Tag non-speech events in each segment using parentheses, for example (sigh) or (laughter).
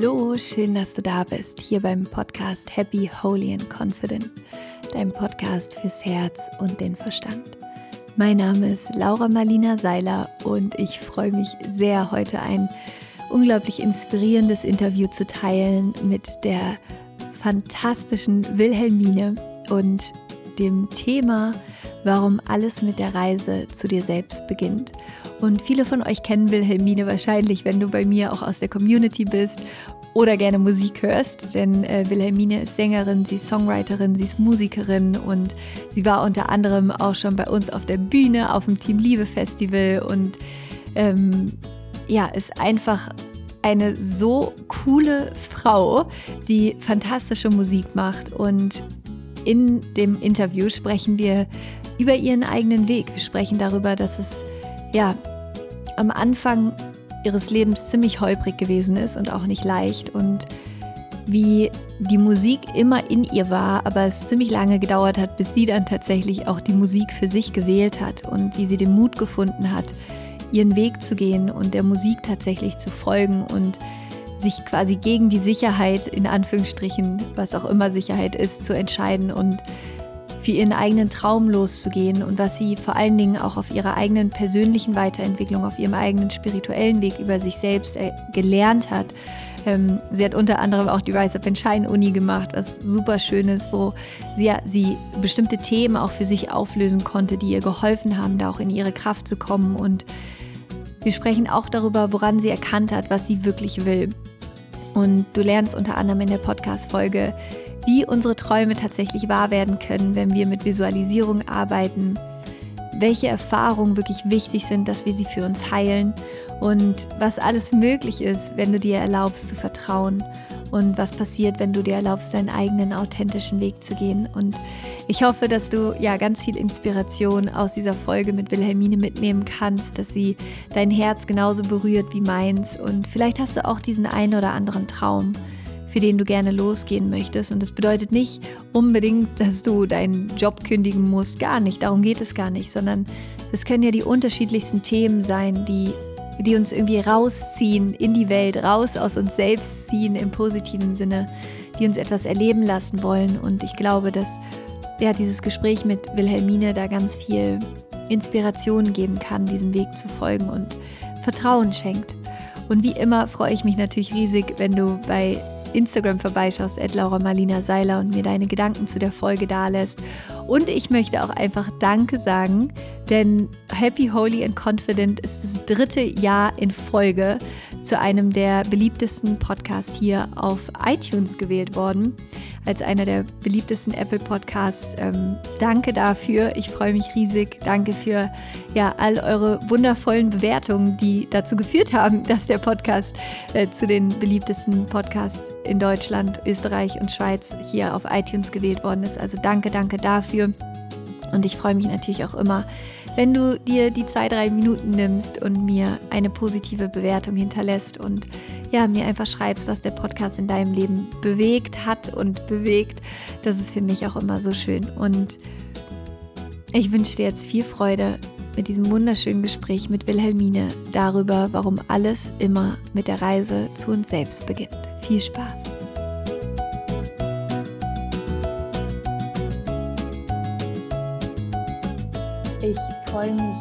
Hallo, schön, dass du da bist, hier beim Podcast Happy, Holy and Confident, dein Podcast fürs Herz und den Verstand. Mein Name ist Laura Marlina Seiler und ich freue mich sehr, heute ein unglaublich inspirierendes Interview zu teilen mit der fantastischen Wilhelmine und dem Thema, warum alles mit der Reise zu dir selbst beginnt. Und viele von euch kennen Wilhelmine wahrscheinlich, wenn du bei mir auch aus der Community bist oder gerne Musik hörst, denn äh, Wilhelmine ist Sängerin, sie ist Songwriterin, sie ist Musikerin und sie war unter anderem auch schon bei uns auf der Bühne, auf dem Team Liebe Festival. Und ähm, ja, ist einfach eine so coole Frau, die fantastische Musik macht. Und in dem Interview sprechen wir über ihren eigenen Weg. Wir sprechen darüber, dass es ja am Anfang ihres Lebens ziemlich holprig gewesen ist und auch nicht leicht und wie die Musik immer in ihr war, aber es ziemlich lange gedauert hat, bis sie dann tatsächlich auch die Musik für sich gewählt hat und wie sie den Mut gefunden hat, ihren Weg zu gehen und der Musik tatsächlich zu folgen und sich quasi gegen die Sicherheit, in Anführungsstrichen, was auch immer Sicherheit ist, zu entscheiden und für ihren eigenen Traum loszugehen und was sie vor allen Dingen auch auf ihrer eigenen persönlichen Weiterentwicklung, auf ihrem eigenen spirituellen Weg über sich selbst äh, gelernt hat. Ähm, sie hat unter anderem auch die Rise Up and Shine Uni gemacht, was super schön ist, wo sie, sie bestimmte Themen auch für sich auflösen konnte, die ihr geholfen haben, da auch in ihre Kraft zu kommen. Und wir sprechen auch darüber, woran sie erkannt hat, was sie wirklich will. Und du lernst unter anderem in der Podcast-Folge, wie unsere Träume tatsächlich wahr werden können, wenn wir mit Visualisierung arbeiten, welche Erfahrungen wirklich wichtig sind, dass wir sie für uns heilen. Und was alles möglich ist, wenn du dir erlaubst zu vertrauen. Und was passiert, wenn du dir erlaubst, deinen eigenen authentischen Weg zu gehen. Und ich hoffe, dass du ja ganz viel Inspiration aus dieser Folge mit Wilhelmine mitnehmen kannst, dass sie dein Herz genauso berührt wie meins. Und vielleicht hast du auch diesen einen oder anderen Traum für den du gerne losgehen möchtest. Und das bedeutet nicht unbedingt, dass du deinen Job kündigen musst. Gar nicht. Darum geht es gar nicht. Sondern es können ja die unterschiedlichsten Themen sein, die, die uns irgendwie rausziehen in die Welt, raus aus uns selbst ziehen im positiven Sinne, die uns etwas erleben lassen wollen. Und ich glaube, dass ja, dieses Gespräch mit Wilhelmine da ganz viel Inspiration geben kann, diesem Weg zu folgen und Vertrauen schenkt. Und wie immer freue ich mich natürlich riesig, wenn du bei Instagram vorbeischaust, at Laura Marlina Seiler und mir deine Gedanken zu der Folge dalässt. Und ich möchte auch einfach Danke sagen, denn Happy, Holy and Confident ist das dritte Jahr in Folge zu einem der beliebtesten Podcasts hier auf iTunes gewählt worden als einer der beliebtesten Apple Podcasts. Ähm, danke dafür. Ich freue mich riesig. Danke für ja, all eure wundervollen Bewertungen, die dazu geführt haben, (laughs) dass der Podcast äh, zu den beliebtesten Podcasts in Deutschland, Österreich und Schweiz hier auf iTunes gewählt worden ist. Also danke, danke dafür. Und ich freue mich natürlich auch immer, wenn du dir die zwei, drei Minuten nimmst und mir eine positive Bewertung hinterlässt und ja, mir einfach schreibst, was der Podcast in deinem Leben bewegt hat und bewegt. Das ist für mich auch immer so schön. Und ich wünsche dir jetzt viel Freude mit diesem wunderschönen Gespräch mit Wilhelmine darüber, warum alles immer mit der Reise zu uns selbst beginnt. Viel Spaß! Ich freue mich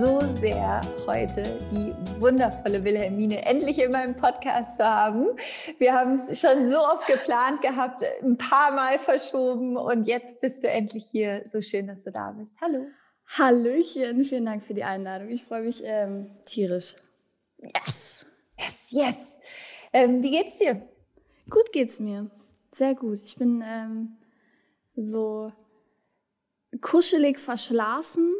so sehr, heute die wundervolle Wilhelmine endlich in meinem Podcast zu haben. Wir haben es schon so oft geplant gehabt, ein paar Mal verschoben und jetzt bist du endlich hier. So schön, dass du da bist. Hallo. Hallöchen, vielen Dank für die Einladung. Ich freue mich ähm, tierisch. Yes, yes, yes. Ähm, wie geht's dir? Gut geht's mir. Sehr gut. Ich bin ähm, so kuschelig verschlafen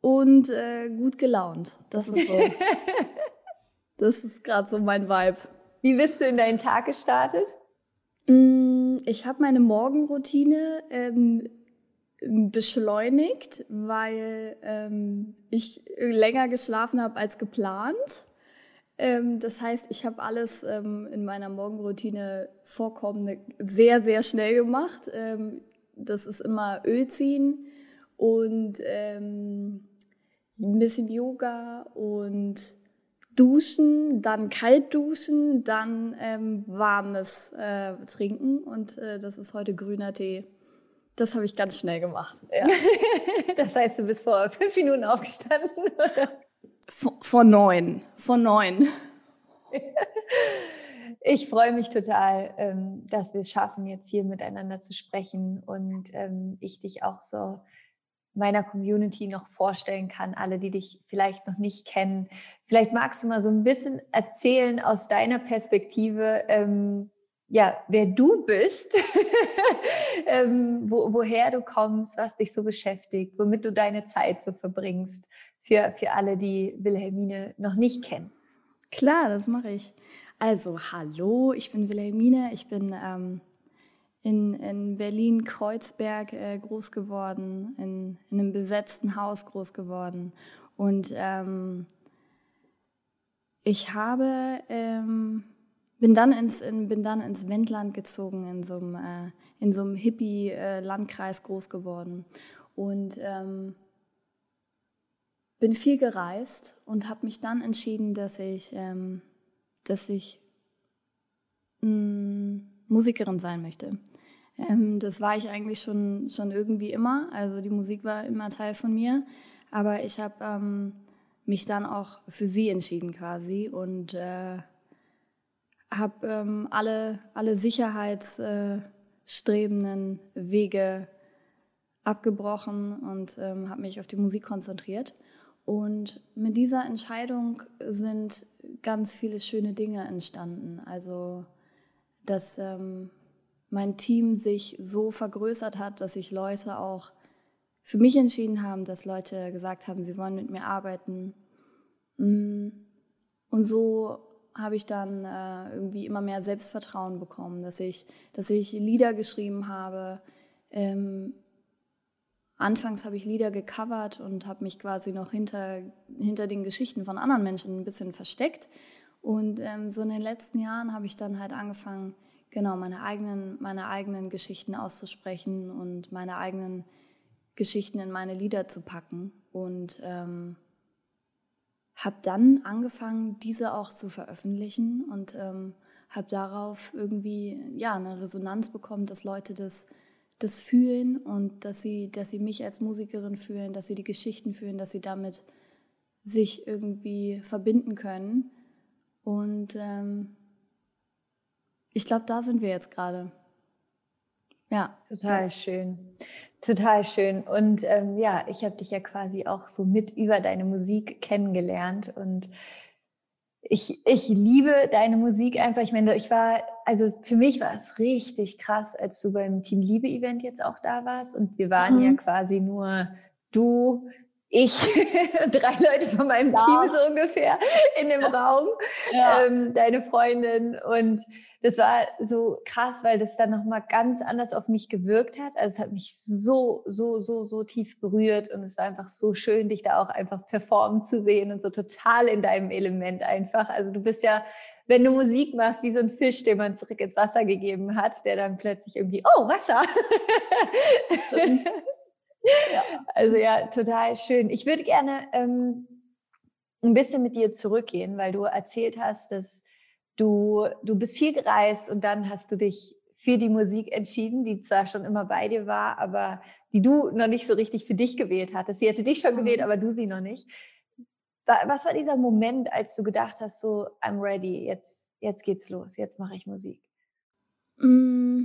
und äh, gut gelaunt. Das ist so. (laughs) das ist gerade so mein Vibe. Wie bist du in deinen Tag gestartet? Mm, ich habe meine Morgenroutine ähm, beschleunigt, weil ähm, ich länger geschlafen habe als geplant. Ähm, das heißt, ich habe alles ähm, in meiner Morgenroutine vorkommende sehr, sehr schnell gemacht. Das ist immer Öl ziehen und ähm, ein bisschen Yoga und duschen, dann kalt duschen, dann ähm, warmes äh, trinken und äh, das ist heute grüner Tee. Das habe ich ganz schnell gemacht. Ja. (laughs) das heißt, du bist vor fünf Minuten aufgestanden? vor, vor neun. Vor neun. (laughs) Ich freue mich total, ähm, dass wir es schaffen, jetzt hier miteinander zu sprechen und ähm, ich dich auch so meiner Community noch vorstellen kann, alle, die dich vielleicht noch nicht kennen. Vielleicht magst du mal so ein bisschen erzählen aus deiner Perspektive, ähm, ja, wer du bist, (laughs) ähm, wo, woher du kommst, was dich so beschäftigt, womit du deine Zeit so verbringst, für, für alle, die Wilhelmine noch nicht kennen. Klar, das mache ich. Also, hallo, ich bin Wilhelmine, ich bin ähm, in, in Berlin-Kreuzberg äh, groß geworden, in, in, einem besetzten Haus groß geworden. Und ähm, ich habe, ähm, bin, dann ins, in, bin dann ins Wendland gezogen, in so einem, äh, in so einem Hippie-Landkreis groß geworden. Und ähm, bin viel gereist und habe mich dann entschieden, dass ich, ähm, dass ich mh, mm, Musikerin sein möchte. Ähm, das war ich eigentlich schon, schon irgendwie immer. Also die Musik war immer Teil von mir. Aber ich habe ähm, mich dann auch für sie entschieden quasi und äh, habe ähm, alle, alle sicherheitsstrebenden äh, Wege abgebrochen und ähm, habe mich auf die Musik konzentriert. Und mit dieser Entscheidung sind ganz viele schöne Dinge entstanden. Also, dass ähm, mein Team sich so vergrößert hat, dass sich Leute auch für mich entschieden haben, dass Leute gesagt haben, sie wollen mit mir arbeiten. Mm. Und so habe ich dann äh, irgendwie immer mehr Selbstvertrauen bekommen, dass ich, dass ich Lieder geschrieben habe. Ähm, anfangs habe ich Lieder gecovert und habe mich quasi noch hinter, hinter den Geschichten von anderen Menschen ein bisschen versteckt. Und ähm, so in den letzten Jahren habe ich dann halt angefangen, genau meine eigenen, meine eigenen Geschichten auszusprechen und meine eigenen Geschichten in meine Lieder zu packen und ähm, habe dann angefangen, diese auch zu veröffentlichen und ähm, habe darauf irgendwie ja eine Resonanz bekommen, dass Leute das das fühlen und dass sie dass sie mich als Musikerin fühlen, dass sie die Geschichten fühlen, dass sie damit sich irgendwie verbinden können und ähm, ich glaube, da sind wir jetzt gerade. Ja. Total schön. Total schön. Und ähm, ja, ich habe dich ja quasi auch so mit über deine Musik kennengelernt. Und ich, ich liebe deine Musik einfach. Ich meine, ich war, also für mich war es richtig krass, als du beim Team Liebe Event jetzt auch da warst. Und wir waren mhm. ja quasi nur du, ich, (laughs) drei Leute von meinem ja. Team so ungefähr in dem Raum, ja. ähm, deine Freundin und das war so krass, weil das dann nochmal ganz anders auf mich gewirkt hat. Also es hat mich so, so, so, so tief berührt und es war einfach so schön, dich da auch einfach performen zu sehen und so total in deinem Element einfach. Also du bist ja, wenn du Musik machst, wie so ein Fisch, den man zurück ins Wasser gegeben hat, der dann plötzlich irgendwie, oh, Wasser. (laughs) ja. Also ja, total schön. Ich würde gerne ähm, ein bisschen mit dir zurückgehen, weil du erzählt hast, dass Du, du bist viel gereist und dann hast du dich für die Musik entschieden, die zwar schon immer bei dir war, aber die du noch nicht so richtig für dich gewählt hattest. Sie hätte dich schon gewählt, mhm. aber du sie noch nicht. Was war dieser Moment, als du gedacht hast, so, I'm ready, jetzt, jetzt geht's los, jetzt mache ich Musik? Mm,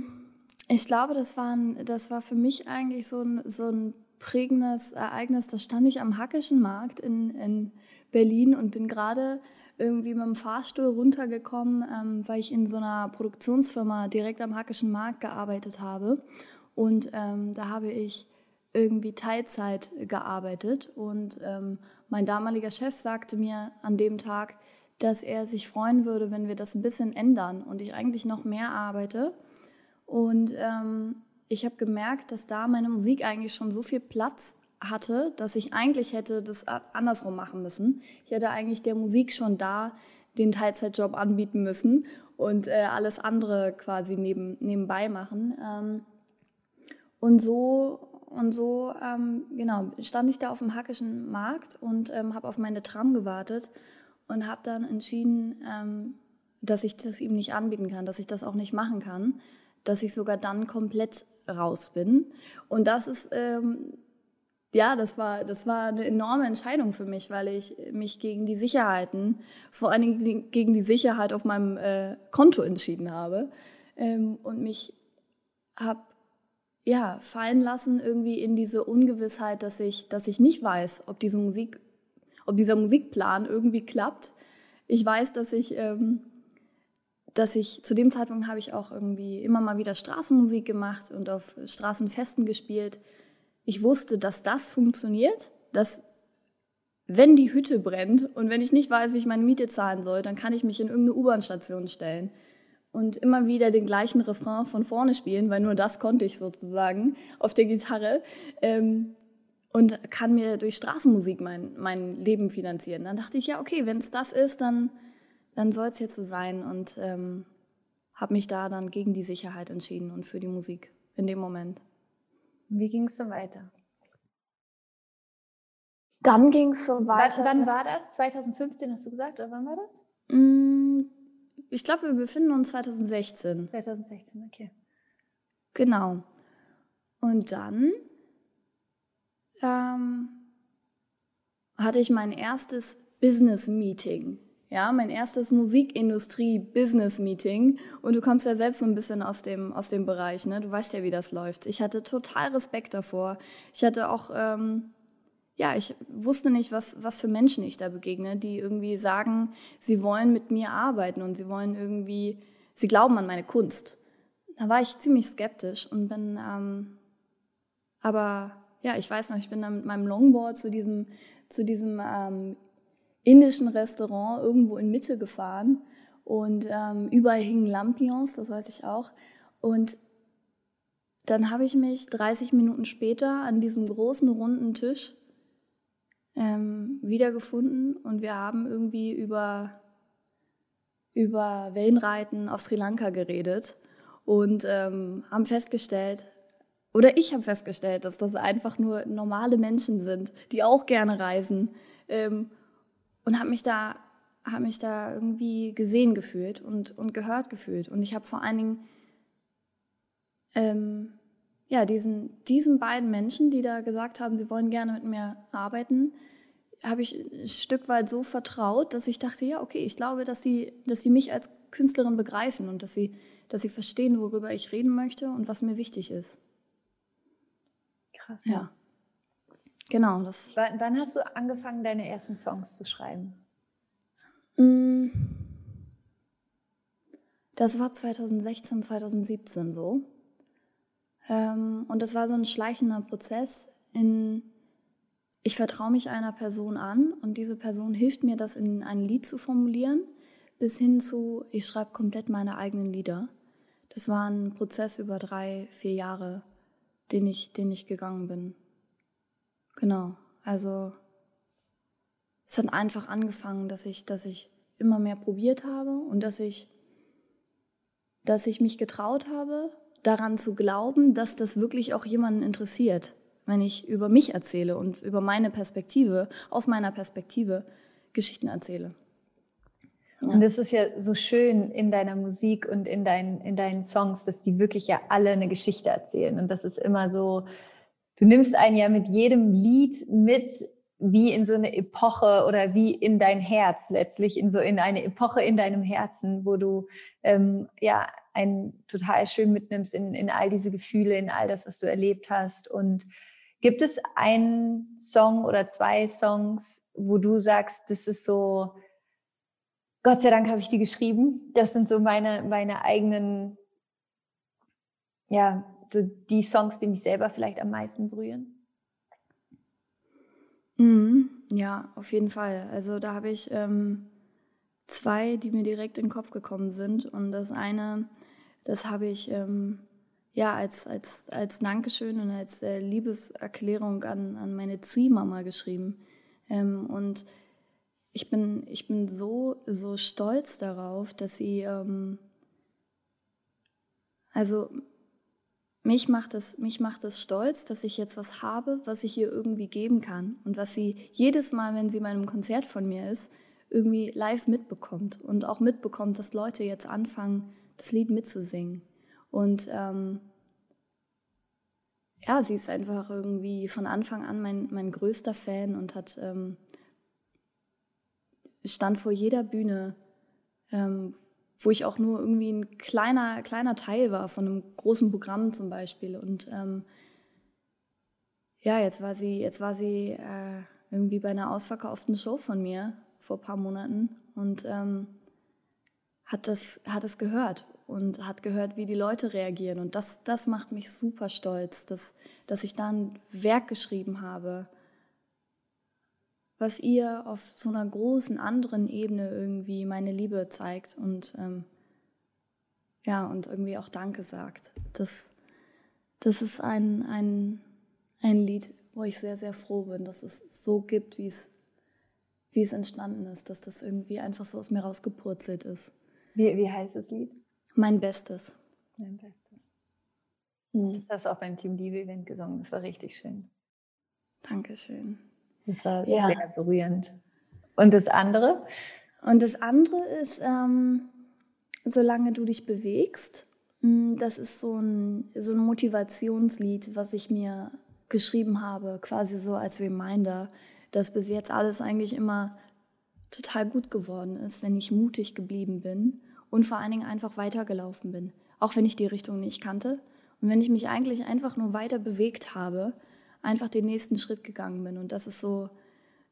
ich glaube, das war, ein, das war für mich eigentlich so ein, so ein prägendes Ereignis. Da stand ich am Hackischen Markt in, in Berlin und bin gerade irgendwie mit dem Fahrstuhl runtergekommen, ähm, weil ich in so einer Produktionsfirma direkt am Hackischen Markt gearbeitet habe. Und ähm, da habe ich irgendwie Teilzeit gearbeitet. Und ähm, mein damaliger Chef sagte mir an dem Tag, dass er sich freuen würde, wenn wir das ein bisschen ändern und ich eigentlich noch mehr arbeite. Und ähm, ich habe gemerkt, dass da meine Musik eigentlich schon so viel Platz hatte, dass ich eigentlich hätte das andersrum machen müssen. Ich hätte eigentlich der Musik schon da den Teilzeitjob anbieten müssen und äh, alles andere quasi neben, nebenbei machen. Ähm, und so und so ähm, genau stand ich da auf dem Hackischen Markt und ähm, habe auf meine Tram gewartet und habe dann entschieden, ähm, dass ich das ihm nicht anbieten kann, dass ich das auch nicht machen kann, dass ich sogar dann komplett raus bin. Und das ist, ähm, ja, das war, das war eine enorme Entscheidung für mich, weil ich mich gegen die Sicherheiten, vor allen Dingen gegen die Sicherheit auf meinem äh, Konto entschieden habe ähm, und mich habe ja fallen lassen irgendwie in diese Ungewissheit, dass ich, dass ich nicht weiß, ob diese Musik, ob dieser Musikplan irgendwie klappt. Ich weiß, dass ich ähm, dass ich zu dem Zeitpunkt habe ich auch irgendwie immer mal wieder Straßenmusik gemacht und auf Straßenfesten gespielt. Ich wusste, dass das funktioniert, dass wenn die Hütte brennt und wenn ich nicht weiß, wie ich meine Miete zahlen soll, dann kann ich mich in irgendeine U-Bahn-Station stellen und immer wieder den gleichen Refrain von vorne spielen, weil nur das konnte ich sozusagen auf der Gitarre ähm, und kann mir durch Straßenmusik mein, mein Leben finanzieren. Dann dachte ich, ja, okay, wenn es das ist, dann dann soll es jetzt so sein und ähm, habe mich da dann gegen die Sicherheit entschieden und für die Musik in dem Moment. Wie ging es dann weiter? Dann ging es so weiter. Wann, wann, war das? 2015 hast du gesagt, oder wann war das? Mm, ich glaube, wir befinden uns 2016. 2016, okay. Genau. Und dann ähm, hatte ich mein erstes Business Meeting ja, mein erstes Musikindustrie-Business-Meeting. Und du kommst ja selbst so ein bisschen aus dem, aus dem Bereich, ne? Du weißt ja, wie das läuft. Ich hatte total Respekt davor. Ich hatte auch, ähm, ja, ich wusste nicht, was, was für Menschen ich da begegne, die irgendwie sagen, sie wollen mit mir arbeiten und sie wollen irgendwie, sie glauben an meine Kunst. Da war ich ziemlich skeptisch und bin, ähm, aber ja, ich weiß noch, ich bin dann mit meinem Longboard zu diesem, zu diesem ähm, indischen Restaurant irgendwo in Mitte gefahren und ähm, überall hingen Lampions, das weiß ich auch. Und dann habe ich mich 30 Minuten später an diesem großen runden Tisch ähm, wiedergefunden und wir haben irgendwie über, über Wellenreiten auf Sri Lanka geredet und ähm, haben festgestellt, oder ich habe festgestellt, dass das einfach nur normale Menschen sind, die auch gerne reisen ähm, und habe mich da habe mich da irgendwie gesehen gefühlt und, und gehört gefühlt. Und ich habe vor allen Dingen ähm, ja, diesen, diesen beiden Menschen, die da gesagt haben, sie wollen gerne mit mir arbeiten, habe ich ein Stück weit so vertraut, dass ich dachte, ja, okay, ich glaube, dass sie, dass sie mich als Künstlerin begreifen und dass sie, dass sie verstehen, worüber ich reden möchte und was mir wichtig ist. Krass. Ja. Genau, das. Wann, wann hast du angefangen, deine ersten Songs zu schreiben? Mm. Das war 2016, 2017 so. Ähm, und das war so ein schleichender Prozess in, ich vertraue mich einer Person an und diese Person hilft mir, das in ein Lied zu formulieren, bis hin zu, ich schreibe komplett meine eigenen Lieder. Das war ein Prozess über drei, vier Jahre, den ich, den ich gegangen bin. Genau. Also es hat einfach angefangen, dass ich, dass ich immer mehr probiert habe und dass ich, dass ich mich getraut habe, daran zu glauben, dass das wirklich auch jemanden interessiert, wenn ich über mich erzähle und über meine Perspektive, aus meiner Perspektive Geschichten erzähle. Ja. Und es ist ja so schön in deiner Musik und in deinen, in deinen Songs, dass die wirklich ja alle eine Geschichte erzählen. Und das ist immer so, du nimmst einen ja mit jedem Lied mit wie in so eine Epoche oder wie in dein Herz letztlich, in so in eine Epoche in deinem Herzen, wo du ähm, ja einen total schön mitnimmst in, in all diese Gefühle, in all das, was du erlebt hast. Und gibt es einen Song oder zwei Songs, wo du sagst, das ist so, Gott sei Dank habe ich die geschrieben. Das sind so meine, meine eigenen, ja, die Songs, die mich selber vielleicht am meisten berühren? Mhm, ja, auf jeden Fall. Also da habe ich ähm, zwei, die mir direkt in den Kopf gekommen sind. Und das eine, das habe ich ähm, ja als, als, als Dankeschön und als äh, Liebeserklärung an, an meine Ziehmama geschrieben. Ähm, und ich bin, ich bin so, so stolz darauf, dass sie, ähm, also mich macht es, mich macht es stolz, dass ich jetzt was habe, was ich ihr irgendwie geben kann und was sie jedes Mal, wenn sie bei einem Konzert von mir ist, irgendwie live mitbekommt und auch mitbekommt, dass Leute jetzt anfangen, das Lied mitzusingen. Und ähm, ja, sie ist einfach irgendwie von Anfang an mein, mein größter Fan und hat ähm, stand vor jeder Bühne, ähm, wo ich auch nur irgendwie ein kleiner, kleiner Teil war von einem großen Programm zum Beispiel. Und ähm, ja, jetzt war sie, jetzt war sie äh, irgendwie bei einer ausverkauften Show von mir vor ein paar Monaten und ähm, hat das, hat es gehört und hat gehört, wie die Leute reagieren. Und das, das macht mich super stolz, dass, dass ich da ein Werk geschrieben habe, was ihr auf so einer großen anderen Ebene irgendwie meine Liebe zeigt und ähm, ja, und irgendwie auch Danke sagt. Das, das ist ein, ein, ein Lied, wo ich sehr, sehr froh bin, dass es so gibt, wie es, wie es entstanden ist, dass das irgendwie einfach so aus mir rausgepurzelt ist. Wie, wie heißt das Lied? Mein Bestes. Mein Bestes. Hm. Das auch beim Team Liebe Event gesungen. Das war richtig schön. Dankeschön. Das war ja. sehr berührend. Und das andere? Und das andere ist, ähm, solange du dich bewegst. Hm, das ist so ein, so ein Motivationslied, was ich mir geschrieben habe, quasi so als Reminder, dass bis jetzt alles eigentlich immer total gut geworden ist, wenn ich mutig geblieben bin und vor allen Dingen einfach weitergelaufen bin, auch wenn ich die Richtung nicht kannte und wenn ich mich eigentlich einfach nur weiter bewegt habe, einfach den nächsten Schritt gegangen bin und das ist so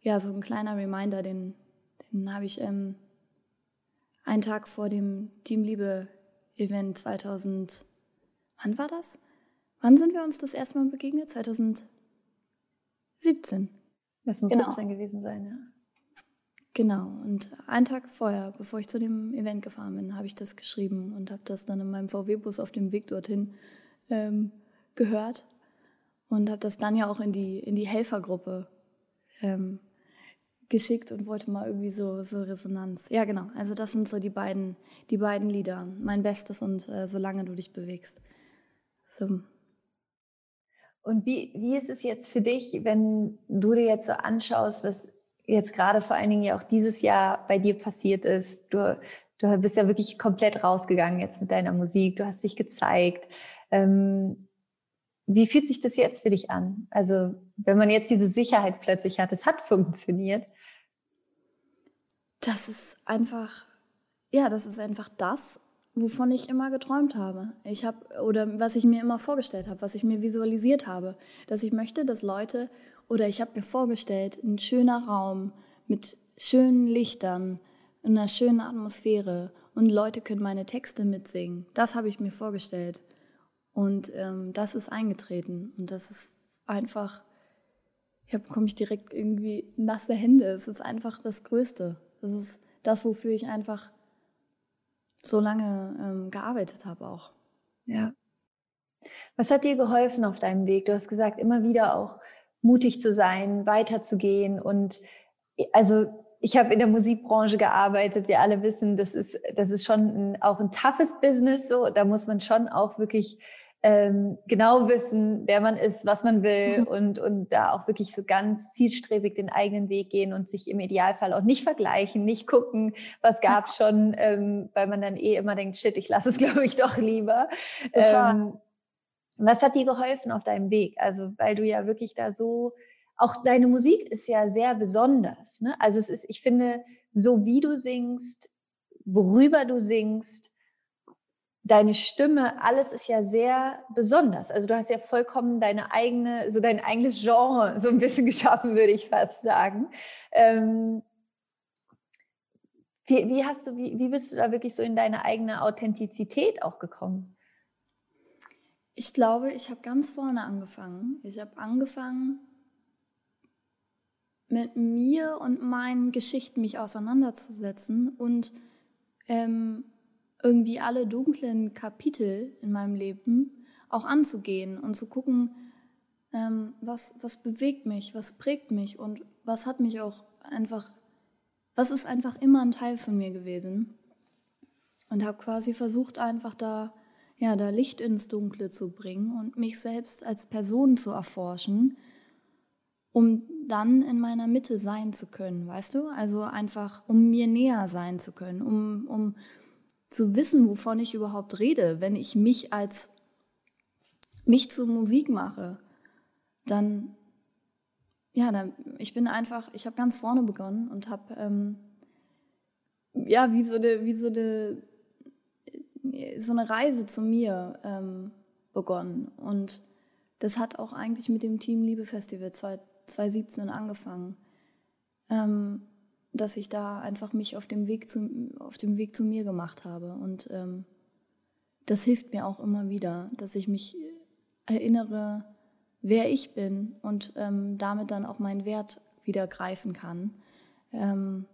ja so ein kleiner Reminder, den den habe ich ähm, einen Tag vor dem Teamliebe Event 2000 wann war das? Wann sind wir uns das erste Mal begegnet? 2017. Das muss genau. 17 gewesen sein, ja. Genau, und einen Tag vorher, bevor ich zu dem Event gefahren bin, habe ich das geschrieben und habe das dann in meinem VW-Bus auf dem Weg dorthin ähm, gehört und habe das dann ja auch in die, in die Helfergruppe ähm, geschickt und wollte mal irgendwie so, so Resonanz. Ja, genau, also das sind so die beiden, die beiden Lieder, mein Bestes und äh, Solange du dich bewegst. So, und wie, wie ist es jetzt für dich, wenn du dir jetzt so anschaust, was jetzt gerade vor allen Dingen ja auch dieses Jahr bei dir passiert ist? Du, du bist ja wirklich komplett rausgegangen jetzt mit deiner Musik, du hast dich gezeigt. Ähm, wie fühlt sich das jetzt für dich an? Also, wenn man jetzt diese Sicherheit plötzlich hat, es hat funktioniert. Das ist einfach, ja, das ist einfach das, wovon ich immer geträumt habe. Ich habe oder was ich mir immer vorgestellt habe, was ich mir visualisiert habe, dass ich möchte, dass Leute oder ich habe mir vorgestellt, ein schöner Raum mit schönen Lichtern, einer schönen Atmosphäre und Leute können meine Texte mitsingen. Das habe ich mir vorgestellt und ähm, das ist eingetreten und das ist einfach, ja, bekomme ich direkt irgendwie nasse Hände. Es ist einfach das Größte. Das ist das, wofür ich einfach so lange ähm, gearbeitet habe auch. Ja. Was hat dir geholfen auf deinem Weg? Du hast gesagt, immer wieder auch mutig zu sein, weiterzugehen. Und also ich habe in der Musikbranche gearbeitet. Wir alle wissen, das ist, das ist schon ein, auch ein toughes Business. So, da muss man schon auch wirklich ähm, genau wissen, wer man ist, was man will mhm. und, und da auch wirklich so ganz zielstrebig den eigenen Weg gehen und sich im Idealfall auch nicht vergleichen, nicht gucken, was gab schon, ähm, weil man dann eh immer denkt, shit, ich lasse es, (laughs) glaube ich, doch lieber. Ähm, was hat dir geholfen auf deinem Weg? Also, weil du ja wirklich da so, auch deine Musik ist ja sehr besonders. Ne? Also es ist, ich finde, so wie du singst, worüber du singst, deine Stimme, alles ist ja sehr besonders. Also du hast ja vollkommen deine eigene, so dein eigenes Genre so ein bisschen (laughs) geschaffen, würde ich fast sagen. Ähm, wie, wie, hast du, wie, wie bist du da wirklich so in deine eigene Authentizität auch gekommen? Ich glaube, ich habe ganz vorne angefangen. Ich habe angefangen, mit mir und meinen Geschichten mich auseinanderzusetzen und ähm, irgendwie alle dunklen Kapitel in meinem Leben auch anzugehen und zu gucken, ähm, was, was bewegt mich, was prägt mich und was hat mich auch einfach, was ist einfach immer ein Teil von mir gewesen. Und habe quasi versucht, einfach da, ja, da Licht ins Dunkle zu bringen und mich selbst als Person zu erforschen, um dann in meiner Mitte sein zu können, weißt du? Also einfach, um mir näher sein zu können, um, um zu wissen, wovon ich überhaupt rede. Wenn ich mich als mich zur Musik mache, dann, ja, dann, ich bin einfach, ich habe ganz vorne begonnen und habe, ähm, ja, wie so eine, wie so eine, so eine Reise zu mir ähm, begonnen. Und das hat auch eigentlich mit dem Team Liebe Festival 2017 angefangen. Ähm, dass ich da einfach mich auf dem Weg zu, auf dem Weg zu mir gemacht habe. Und ähm, das hilft mir auch immer wieder, dass ich mich erinnere, wer ich bin und ähm, damit dann auch meinen Wert wieder greifen kann. Ähm,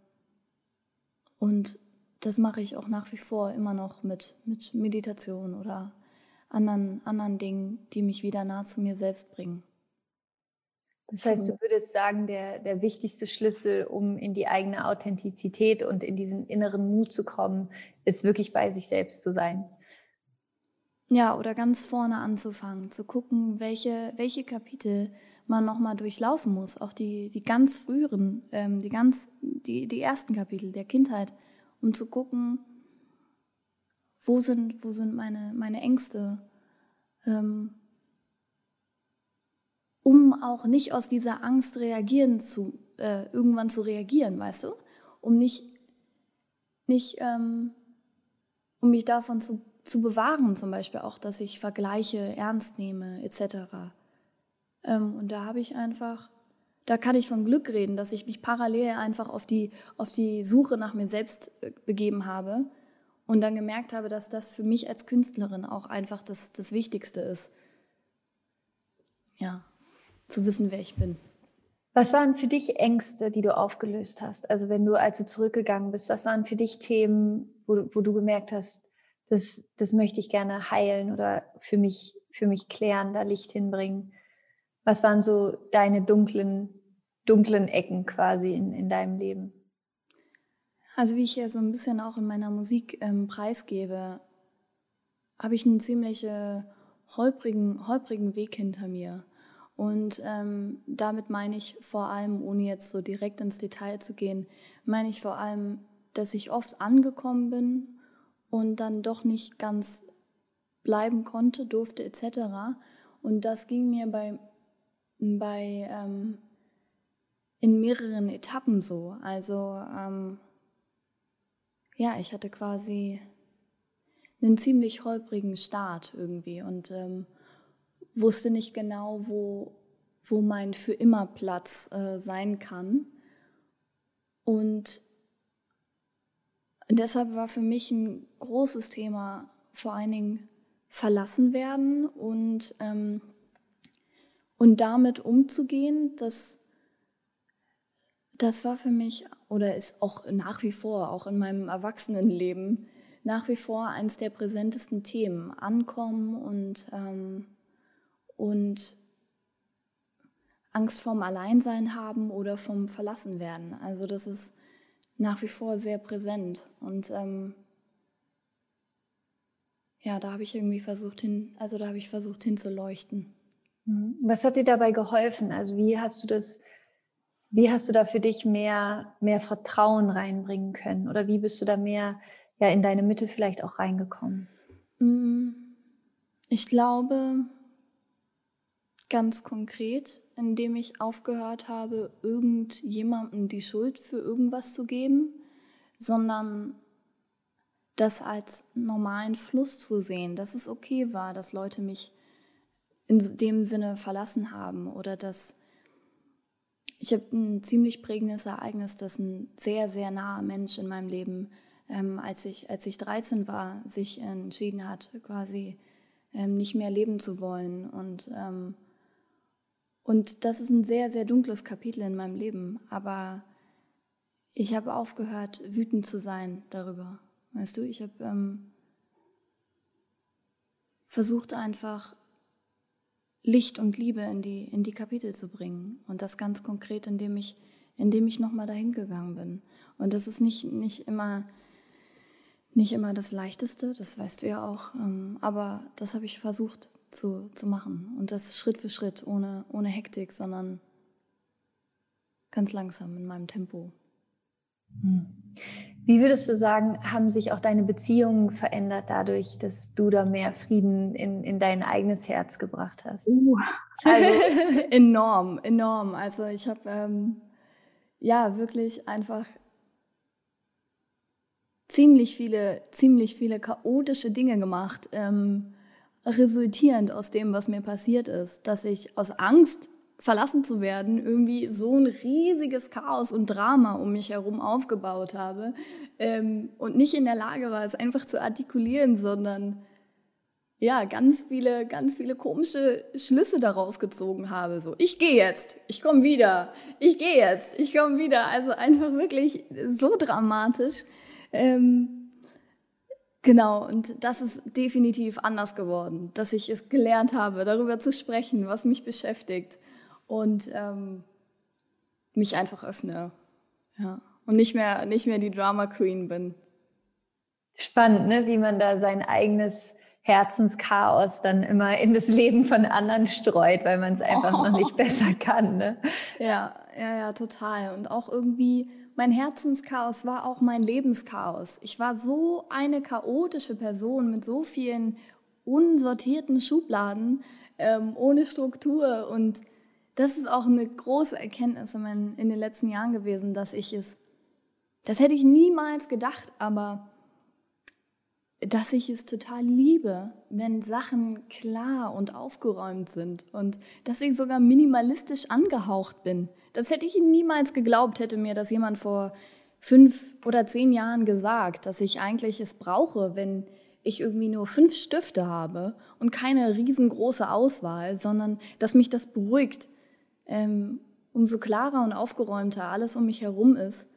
und das mache ich auch nach wie vor immer noch mit, mit Meditation oder anderen, anderen Dingen, die mich wieder nah zu mir selbst bringen. Das heißt, du würdest sagen, der, der wichtigste Schlüssel, um in die eigene Authentizität und in diesen inneren Mut zu kommen, ist wirklich bei sich selbst zu sein. Ja, oder ganz vorne anzufangen, zu gucken, welche, welche Kapitel man nochmal durchlaufen muss. Auch die, die ganz früheren, ähm, die ganz, die, die ersten Kapitel der Kindheit, um zu gucken, wo sind, wo sind meine, meine Ängste, ähm, um auch nicht aus dieser Angst reagieren zu, äh, irgendwann zu reagieren, weißt du? Um nicht, nicht, ähm, um mich davon zu, zu bewahren, zum Beispiel auch, dass ich Vergleiche ernst nehme, etc. Ähm, und da habe ich einfach, da kann ich von Glück reden, dass ich mich parallel einfach auf die, auf die Suche nach mir selbst äh, begeben habe und dann gemerkt habe, dass das für mich als Künstlerin auch einfach das, das Wichtigste ist. Ja zu wissen, wer ich bin. Was waren für dich Ängste, die du aufgelöst hast? Also wenn du also zurückgegangen bist, was waren für dich Themen, wo, wo du gemerkt hast, das, das möchte ich gerne heilen oder für mich, für mich klären, da Licht hinbringen? Was waren so deine dunklen, dunklen Ecken quasi in, in deinem Leben? Also wie ich ja so ein bisschen auch in meiner Musik ähm, preisgebe, habe ich einen ziemlich holprigen, holprigen Weg hinter mir. Und ähm, damit meine ich vor allem, ohne jetzt so direkt ins Detail zu gehen, meine ich vor allem, dass ich oft angekommen bin und dann doch nicht ganz bleiben konnte, durfte etc. Und das ging mir bei, bei ähm, in mehreren Etappen so. Also ähm, ja, ich hatte quasi einen ziemlich holprigen Start irgendwie und ähm, wusste nicht genau, wo, wo mein für immer Platz äh, sein kann. Und deshalb war für mich ein großes Thema vor allen Dingen verlassen werden und, ähm, und damit umzugehen, das, das war für mich oder ist auch nach wie vor, auch in meinem Erwachsenenleben, nach wie vor eines der präsentesten Themen. Ankommen und ähm, und Angst vorm Alleinsein haben oder vom Verlassenwerden. Also das ist nach wie vor sehr präsent. Und ähm, ja, da habe ich irgendwie versucht hin, also da habe ich versucht hinzuleuchten. Mhm. Was hat dir dabei geholfen? Also wie hast du das, wie hast du da für dich mehr, mehr Vertrauen reinbringen können? Oder wie bist du da mehr ja, in deine Mitte vielleicht auch reingekommen? Mm, ich glaube, Ganz konkret, indem ich aufgehört habe, irgendjemandem die Schuld für irgendwas zu geben, sondern das als normalen Fluss zu sehen, dass es okay war, dass Leute mich in dem Sinne verlassen haben oder dass ich habe ein ziemlich prägendes Ereignis, dass ein sehr, sehr naher Mensch in meinem Leben, ähm, als, ich, als ich 13 war, sich entschieden hat, quasi ähm, nicht mehr leben zu wollen. Und ähm, und das ist ein sehr, sehr dunkles Kapitel in meinem Leben. Aber ich habe aufgehört, wütend zu sein darüber. Weißt du, ich habe ähm, versucht einfach Licht und Liebe in die, in die Kapitel zu bringen. Und das ganz konkret, indem ich, indem ich nochmal dahin gegangen bin. Und das ist nicht, nicht immer, nicht immer das Leichteste, das weißt du ja auch. Ähm, aber das habe ich versucht zu, zu machen. Und das Schritt für Schritt, ohne, ohne Hektik, sondern ganz langsam in meinem Tempo. Hm. Wie würdest du sagen, haben sich auch deine Beziehungen verändert dadurch, dass du da mehr Frieden in, in dein eigenes Herz gebracht hast? Uh, also (laughs) enorm, enorm. Also ich habe ähm, ja wirklich einfach ziemlich viele, ziemlich viele chaotische Dinge gemacht, ähm, resultierend aus dem, was mir passiert ist, dass ich aus Angst verlassen zu werden, irgendwie so ein riesiges Chaos und Drama um mich herum aufgebaut habe ähm, und nicht in der Lage war, es einfach zu artikulieren, sondern ja, ganz viele, ganz viele komische Schlüsse daraus gezogen habe. So, ich gehe jetzt, ich komme wieder, ich gehe jetzt, ich komme wieder. Also einfach wirklich so dramatisch. Ähm, genau, und das ist definitiv anders geworden, dass ich es gelernt habe, darüber zu sprechen, was mich beschäftigt und ähm, mich einfach öffne. Ja. Und nicht mehr, nicht mehr die Drama Queen bin. Spannend, ne? wie man da sein eigenes Herzenschaos dann immer in das Leben von anderen streut, weil man es einfach oh. noch nicht (laughs) besser kann. Ne? Ja, ja, ja, total. Und auch irgendwie, mein Herzenschaos war auch mein Lebenschaos. Ich war so eine chaotische Person mit so vielen unsortierten Schubladen, ähm, ohne Struktur und das ist auch eine große Erkenntnis in, meinen, in den letzten Jahren gewesen, dass ich es, das hätte ich niemals gedacht, aber dass ich es total liebe, wenn Sachen klar und aufgeräumt sind und dass ich sogar minimalistisch angehaucht bin. Das hätte ich niemals geglaubt, hätte mir das jemand vor fünf oder zehn Jahren gesagt, dass ich eigentlich es brauche, wenn ich irgendwie nur fünf Stifte habe und keine riesengroße Auswahl, sondern dass mich das beruhigt, ähm, umso klarer und aufgeräumter alles um mich herum ist,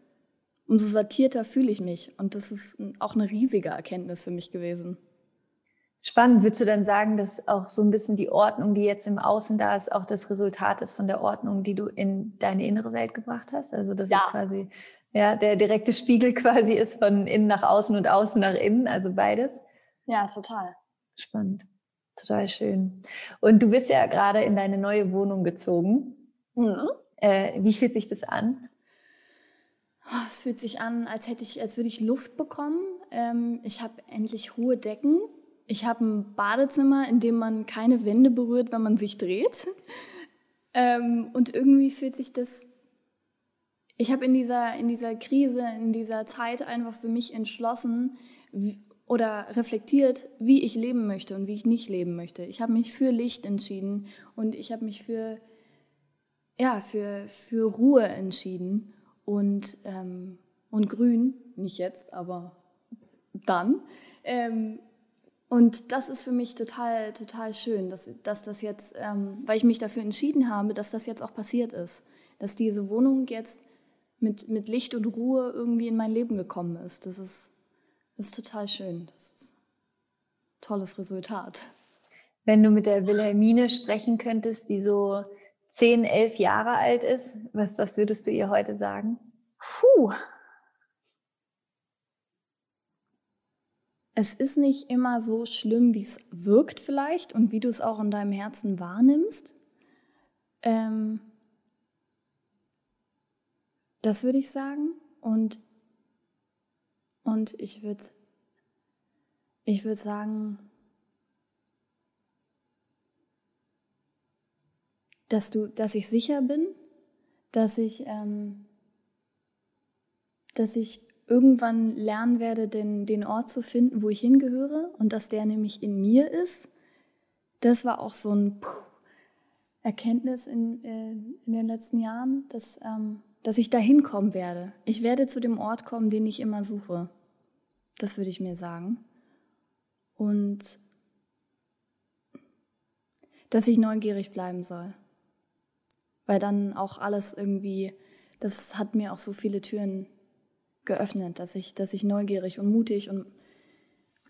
umso sortierter fühle ich mich. Und das ist auch eine riesige Erkenntnis für mich gewesen. Spannend. Würdest du dann sagen, dass auch so ein bisschen die Ordnung, die jetzt im Außen da ist, auch das Resultat ist von der Ordnung, die du in deine innere Welt gebracht hast? Also das ja. ist quasi ja, der direkte Spiegel (laughs) quasi ist von innen nach außen und außen nach innen, also beides. Ja, total. Spannend. Total schön. Und du bist ja gerade in deine neue Wohnung gezogen. Mhm. Äh, wie fühlt sich das an? Oh, es fühlt sich an, als hätte ich, als würde ich Luft bekommen. Ähm, ich habe endlich hohe Decken. Ich habe ein Badezimmer, in dem man keine Wände berührt, wenn man sich dreht. Ähm, und irgendwie fühlt sich das. Ich habe in dieser, in dieser Krise, in dieser Zeit einfach für mich entschlossen oder reflektiert, wie ich leben möchte und wie ich nicht leben möchte. Ich habe mich für Licht entschieden und ich habe mich für ja, für, für Ruhe entschieden und, ähm, und grün, nicht jetzt, aber dann. Ähm, und das ist für mich total, total schön, dass, dass das jetzt, ähm, weil ich mich dafür entschieden habe, dass das jetzt auch passiert ist. Dass diese Wohnung jetzt mit, mit Licht und Ruhe irgendwie in mein Leben gekommen ist. Das ist, das ist total schön. Das ist ein tolles Resultat. Wenn du mit der Wilhelmine sprechen könntest, die so zehn, elf Jahre alt ist, was, was würdest du ihr heute sagen? Puh. Es ist nicht immer so schlimm, wie es wirkt vielleicht und wie du es auch in deinem Herzen wahrnimmst. Ähm, das würde ich sagen. Und, und ich würde ich würd sagen, dass du, dass ich sicher bin, dass ich, ähm, dass ich irgendwann lernen werde, den, den Ort zu finden, wo ich hingehöre und dass der nämlich in mir ist. Das war auch so ein Puh, Erkenntnis in, äh, in den letzten Jahren, dass, ähm, dass ich da hinkommen werde. Ich werde zu dem Ort kommen, den ich immer suche. Das würde ich mir sagen. Und dass ich neugierig bleiben soll weil dann auch alles irgendwie, das hat mir auch so viele Türen geöffnet, dass ich, dass ich neugierig und mutig und,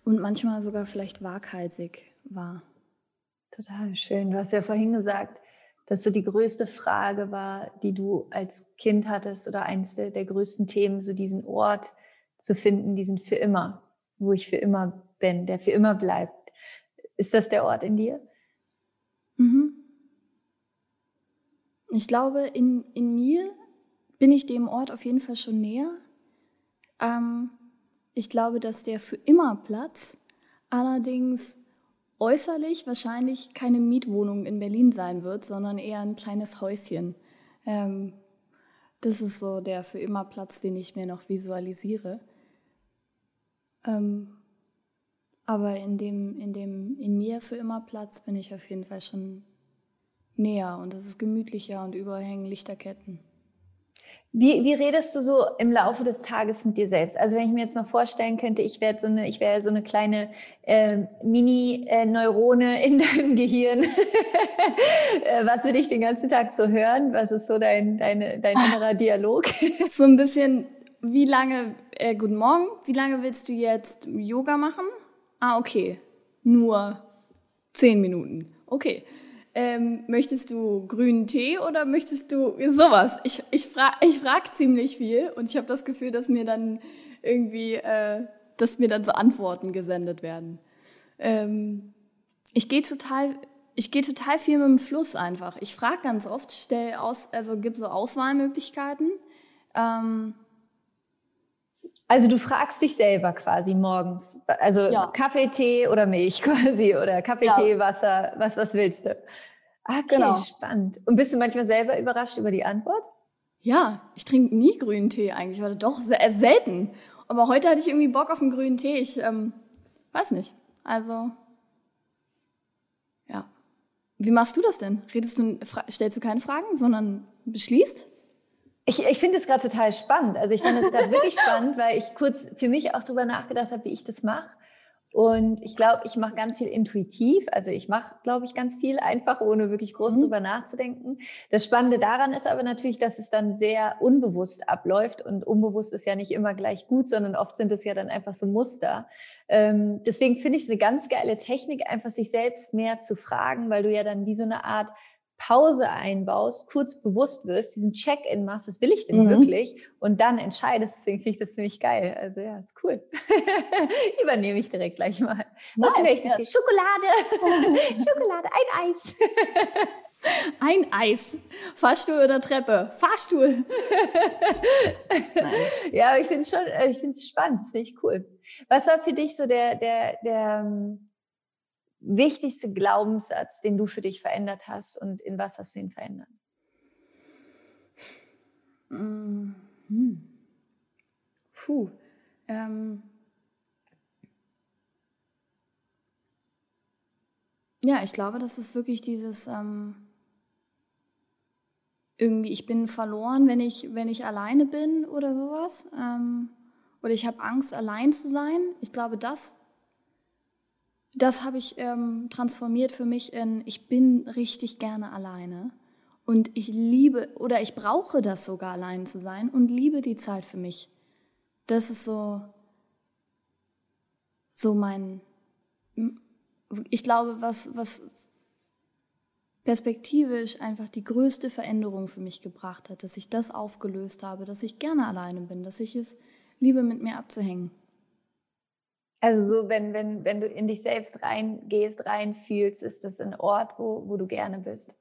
und manchmal sogar vielleicht waghalsig war. Total schön. Du hast ja vorhin gesagt, dass so die größte Frage war, die du als Kind hattest oder eins der, der größten Themen, so diesen Ort zu finden, diesen für immer, wo ich für immer bin, der für immer bleibt. Ist das der Ort in dir? Mhm. Ich glaube, in, in mir bin ich dem Ort auf jeden Fall schon näher. Ähm, ich glaube, dass der für immer Platz allerdings äußerlich wahrscheinlich keine Mietwohnung in Berlin sein wird, sondern eher ein kleines Häuschen. Ähm, das ist so der für immer Platz, den ich mir noch visualisiere. Ähm, aber in dem, in dem, in mir für immer Platz bin ich auf jeden Fall schon näher und es ist gemütlicher und überall hängen Lichterketten. Wie, wie redest du so im Laufe des Tages mit dir selbst? Also wenn ich mir jetzt mal vorstellen könnte, ich wäre so eine, ich wäre so eine kleine äh, Mini-Neurone (laughs) in deinem Gehirn. Äh, was würde ich den ganzen Tag so hören? Was ist so dein, deine, dein innerer Dialog? (laughs) so ein bisschen, wie lange, äh, guten Morgen, wie lange willst du jetzt Yoga machen? Ah, okay. Nur zehn Minuten. Okay ähm, möchtest du grünen Tee oder möchtest du sowas? Ich, ich frage ich frag ziemlich viel und ich habe das Gefühl, dass mir dann irgendwie, äh, dass mir dann so Antworten gesendet werden. Ähm, ich gehe total, ich gehe total viel mit dem Fluss einfach. Ich frage ganz oft, stell aus, also gib so Auswahlmöglichkeiten. Ähm, also du fragst dich selber quasi morgens, also ja. Kaffee, Tee oder Milch (laughs) quasi oder Kaffee, ja. Tee, Wasser, was, was willst du? Okay, genau. spannend. Und bist du manchmal selber überrascht über die Antwort? Ja, ich trinke nie grünen Tee eigentlich, oder doch sehr, äh, selten. Aber heute hatte ich irgendwie Bock auf einen grünen Tee. Ich ähm, weiß nicht. Also, ja. Wie machst du das denn? Redest du, stellst du keine Fragen, sondern beschließt? Ich, ich finde es gerade total spannend. Also ich fand es gerade wirklich spannend, weil ich kurz für mich auch darüber nachgedacht habe, wie ich das mache. Und ich glaube, ich mache ganz viel intuitiv. Also ich mache, glaube ich, ganz viel einfach, ohne wirklich groß mhm. drüber nachzudenken. Das Spannende daran ist aber natürlich, dass es dann sehr unbewusst abläuft. Und unbewusst ist ja nicht immer gleich gut, sondern oft sind es ja dann einfach so Muster. Ähm, deswegen finde ich es eine ganz geile Technik, einfach sich selbst mehr zu fragen, weil du ja dann wie so eine Art Pause einbaust, kurz bewusst wirst, diesen Check-in machst, was will ich denn mhm. wirklich? Und dann entscheidest, deswegen finde ich das ziemlich geil. Also ja, ist cool. (laughs) Übernehme ich direkt gleich mal. Was nice, möchtest du? Schokolade! (laughs) Schokolade, ein Eis! (laughs) Ein Eis. Fahrstuhl oder Treppe? Fahrstuhl. ja, aber ich finde es schon, äh, ich finde es spannend, das finde ich cool. Was war für dich so der, der, der, ähm, wichtigste Glaubenssatz, den du für dich verändert hast und in was hast du ihn verändert? Mhm. Puh. Ähm. Ja, ich glaube, das ist wirklich dieses ähm, irgendwie, ich bin verloren, wenn ich, wenn ich alleine bin oder sowas. Ähm, oder ich habe Angst, allein zu sein. Ich glaube, das das habe ich ähm, transformiert für mich in, ich bin richtig gerne alleine und ich liebe oder ich brauche das sogar allein zu sein und liebe die Zeit für mich. Das ist so, so mein, ich glaube, was, was perspektivisch einfach die größte Veränderung für mich gebracht hat, dass ich das aufgelöst habe, dass ich gerne alleine bin, dass ich es liebe, mit mir abzuhängen. Also so, wenn, wenn, wenn du in dich selbst reingehst, reinfühlst, ist das ein Ort, wo, wo du gerne bist.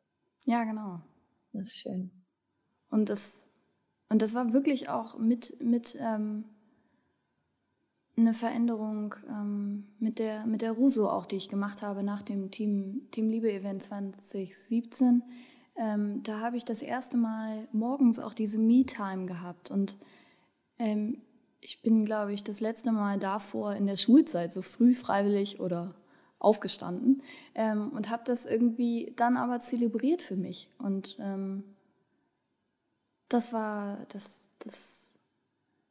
Ja, genau. Das ist schön. Und das, und das war wirklich auch mit, mit ähm, eine Veränderung ähm, mit, der, mit der Ruso auch, die ich gemacht habe nach dem Team, Team Liebe-Event 2017. Ähm, da habe ich das erste Mal morgens auch diese Me-Time gehabt und ähm, ich bin, glaube ich, das letzte Mal davor in der Schulzeit so früh freiwillig oder aufgestanden ähm, und habe das irgendwie dann aber zelebriert für mich. Und ähm, das war das, das,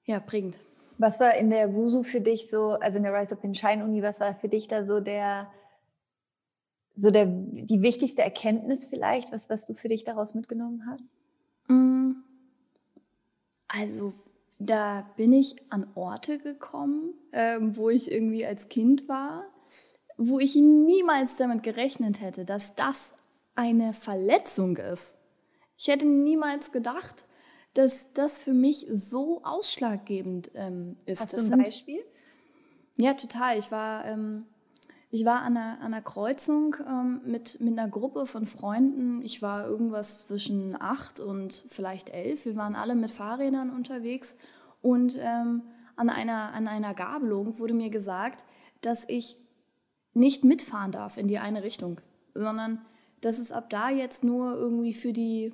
ja, prägend. Was war in der WUSU für dich so, also in der Rise Up in Shine Uni, was war für dich da so der, so der, die wichtigste Erkenntnis vielleicht, was, was du für dich daraus mitgenommen hast? Mm. Also da bin ich an Orte gekommen, ähm, wo ich irgendwie als Kind war, wo ich niemals damit gerechnet hätte, dass das eine Verletzung ist. Ich hätte niemals gedacht, dass das für mich so ausschlaggebend ähm, ist. Hast du ein Beispiel? Ja, total. Ich war, ähm, Ich war an einer, an einer Kreuzung ähm, mit, mit einer Gruppe von Freunden. Ich war irgendwas zwischen acht und vielleicht elf. Wir waren alle mit Fahrrädern unterwegs. Und ähm, an, einer, an einer Gabelung wurde mir gesagt, dass ich nicht mitfahren darf in die eine Richtung, sondern dass es ab da jetzt nur irgendwie für die,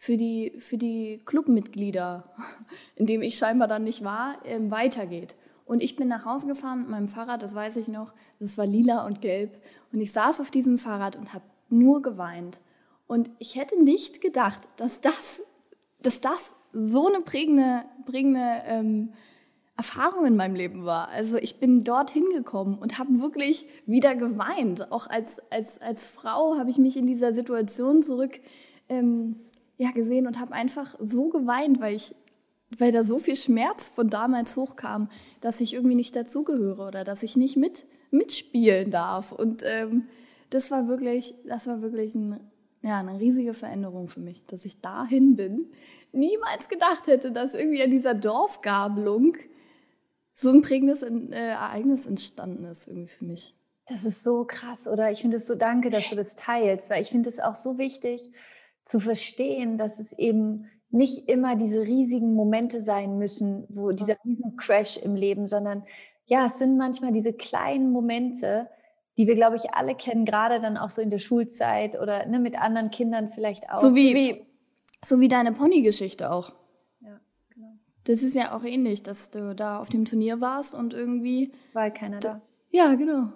für die, für die Clubmitglieder, (laughs) in dem ich scheinbar dann nicht war, ähm, weitergeht. Und ich bin nach Hause gefahren mit meinem Fahrrad, das weiß ich noch, das war lila und gelb. Und ich saß auf diesem Fahrrad und habe nur geweint. Und ich hätte nicht gedacht, dass das, dass das so eine prägende, prägende ähm, Erfahrung in meinem Leben war. Also ich bin dorthin gekommen und habe wirklich wieder geweint. Auch als, als, als Frau habe ich mich in dieser Situation zurück ähm, ja, gesehen und habe einfach so geweint, weil ich weil da so viel Schmerz von damals hochkam, dass ich irgendwie nicht dazugehöre oder dass ich nicht mit, mitspielen darf. Und ähm, das war wirklich, das war wirklich ein, ja, eine riesige Veränderung für mich, dass ich dahin bin. Niemals gedacht hätte, dass irgendwie an dieser Dorfgabelung so ein prägendes äh, Ereignis entstanden ist irgendwie für mich. Das ist so krass, oder? Ich finde es so danke, dass du das teilst, weil ich finde es auch so wichtig zu verstehen, dass es eben nicht immer diese riesigen Momente sein müssen, wo dieser riesen Crash im Leben, sondern ja, es sind manchmal diese kleinen Momente, die wir, glaube ich, alle kennen, gerade dann auch so in der Schulzeit oder ne, mit anderen Kindern vielleicht auch. So wie, wie so wie deine Pony-Geschichte auch. Ja, genau. Das ist ja auch ähnlich, dass du da auf dem Turnier warst und irgendwie. War halt keiner da. Ja, genau.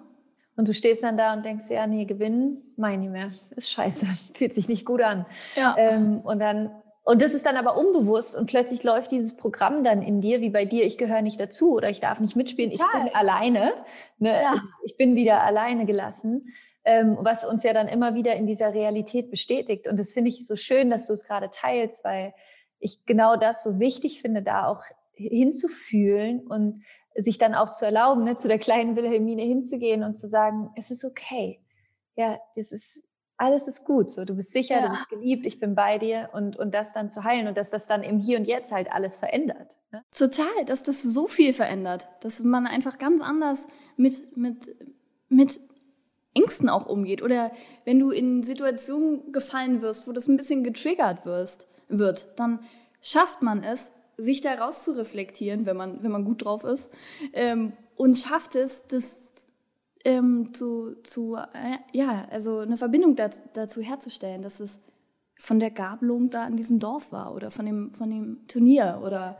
Und du stehst dann da und denkst, ja, nee, gewinnen, meine ich mehr. Ist scheiße, (laughs) fühlt sich nicht gut an. Ja. Ähm, und dann und das ist dann aber unbewusst und plötzlich läuft dieses Programm dann in dir, wie bei dir, ich gehöre nicht dazu oder ich darf nicht mitspielen, Total. ich bin alleine. Ne? Ja. Ich bin wieder alleine gelassen, ähm, was uns ja dann immer wieder in dieser Realität bestätigt. Und das finde ich so schön, dass du es gerade teilst, weil ich genau das so wichtig finde, da auch hinzufühlen und sich dann auch zu erlauben, ne, zu der kleinen Wilhelmine hinzugehen und zu sagen, es ist okay. Ja, das ist, alles ist gut, so du bist sicher, ja. du bist geliebt, ich bin bei dir und, und das dann zu heilen und dass das dann im Hier und Jetzt halt alles verändert. Ne? Total, dass das so viel verändert, dass man einfach ganz anders mit, mit, mit Ängsten auch umgeht oder wenn du in Situationen gefallen wirst, wo das ein bisschen getriggert wirst, wird, dann schafft man es, sich da raus zu reflektieren, wenn man, wenn man gut drauf ist, ähm, und schafft es, das ähm, zu, zu äh, ja, also eine Verbindung dazu, dazu herzustellen, dass es von der Gabelung da in diesem Dorf war oder von dem, von dem Turnier oder